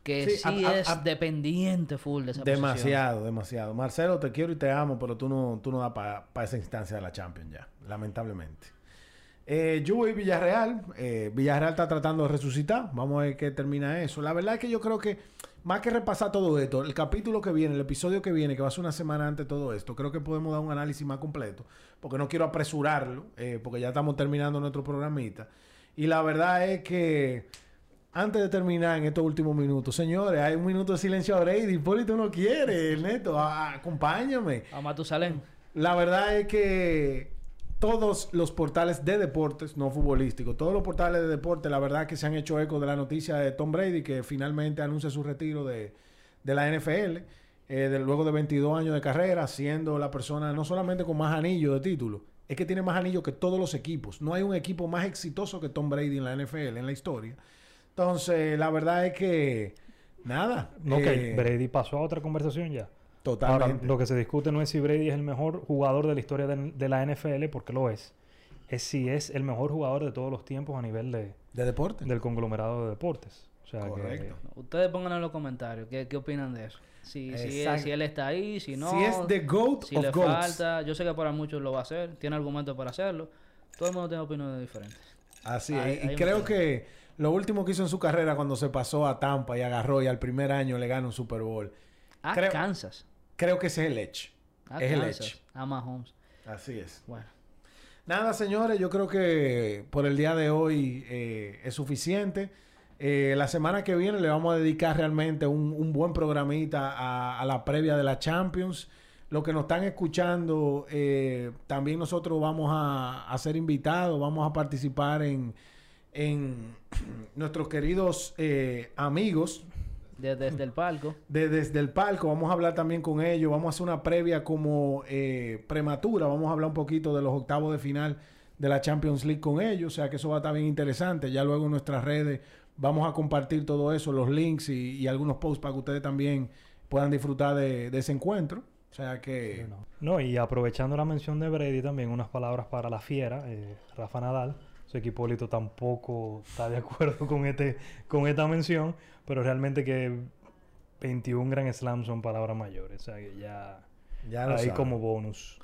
Que Sí, sí, a- a- es a- dependiente full de esa posición. Demasiado, demasiado. Marcelo, te quiero y te amo, pero tú no, tú no das para esa instancia de la Champions ya, lamentablemente. Eh, Juve y Villarreal. eh, Villarreal está tratando de resucitar. Vamos a ver qué termina eso. La verdad es que yo creo que, más que repasar todo esto, el capítulo que viene, el episodio que viene, que va a ser una semana antes de todo esto, creo que podemos dar un análisis más completo. Porque no quiero apresurarlo, eh, porque ya estamos terminando nuestro programita. Y la verdad es que antes de terminar en estos últimos minutos, señores, hay un minuto de silencio a Brady. Hipólito no quiere, Neto, a- acompáñame. A Matusalén. La verdad es que todos los portales de deportes, no futbolísticos, todos los portales de deporte, la verdad que se han hecho eco de la noticia de Tom Brady, que finalmente anuncia su retiro de, de la NFL, eh, de- luego de 22 años de carrera, siendo la persona no solamente con más anillos de título, es que tiene más anillos que todos los equipos. No hay un equipo más exitoso que Tom Brady en la NFL, en la historia. Entonces, la verdad es que, nada. ok, eh, Brady pasó a otra conversación ya. Totalmente. Ahora, lo que se discute no es si Brady es el mejor jugador de la historia de, de la NFL, porque lo es. Es si es el mejor jugador de todos los tiempos a nivel de, de deporte. del conglomerado de deportes. O sea, que- Correcto. Ustedes pongan en los comentarios qué, qué opinan de eso. Si, si, si él está ahí, si no. si es the GOAT si of le GOATs. falta. Yo sé que para muchos lo va a hacer. Tiene argumentos para hacerlo. Todo el mundo tiene opiniones diferentes. Así es. Y creo que lo último que hizo en su carrera cuando se pasó a Tampa y agarró y al primer año le gana un Super Bowl. A Creo- Kansas. Creo que ese es el Edge. A es el. Edge. A Mahomes. Así es. Bueno. Nada, señores, yo creo que por el día de hoy eh, es suficiente. Eh, la semana que viene le vamos a dedicar realmente un, un buen programita a, a la previa de la Champions. Los que nos están escuchando, eh, también nosotros vamos a, a ser invitados, vamos a participar en, en nuestros queridos eh, amigos De- desde el palco. de- desde el palco. Vamos a hablar también con ellos. Vamos a hacer una previa como eh, prematura. Vamos a hablar un poquito de los octavos de final de la Champions League con ellos. O sea que eso va a estar bien interesante. Ya luego en nuestras redes vamos a compartir todo eso, los links y, y algunos posts para que ustedes también puedan disfrutar de, de ese encuentro. O sea que... No. No, y aprovechando la mención de Brady también, unas palabras para la fiera, eh, Rafa Nadal. Su equipolito tampoco está de acuerdo con, este, con esta mención, pero realmente que 21 Grand Slams son palabras mayores. O sea que ya, Ya ahí como bonus.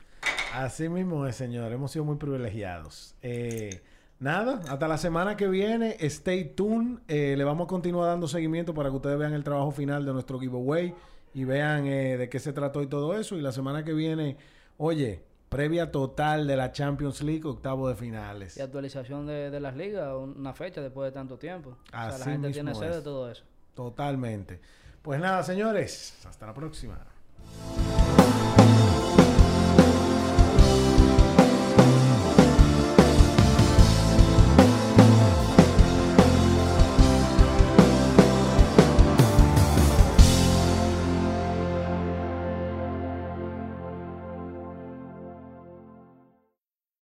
Así mismo es, señor. Hemos sido muy privilegiados. Eh, nada, hasta la semana que viene, stay tuned. Eh, le vamos a continuar dando seguimiento para que ustedes vean el trabajo final de nuestro giveaway y vean eh, de qué se trató y todo eso. Y la semana que viene, oye, previa total de la Champions League, octavo de finales. Y actualización de, de las ligas, una fecha después de tanto tiempo. o sea, Así la gente mismo tiene sed de todo eso. Totalmente. Pues nada, señores, hasta la próxima.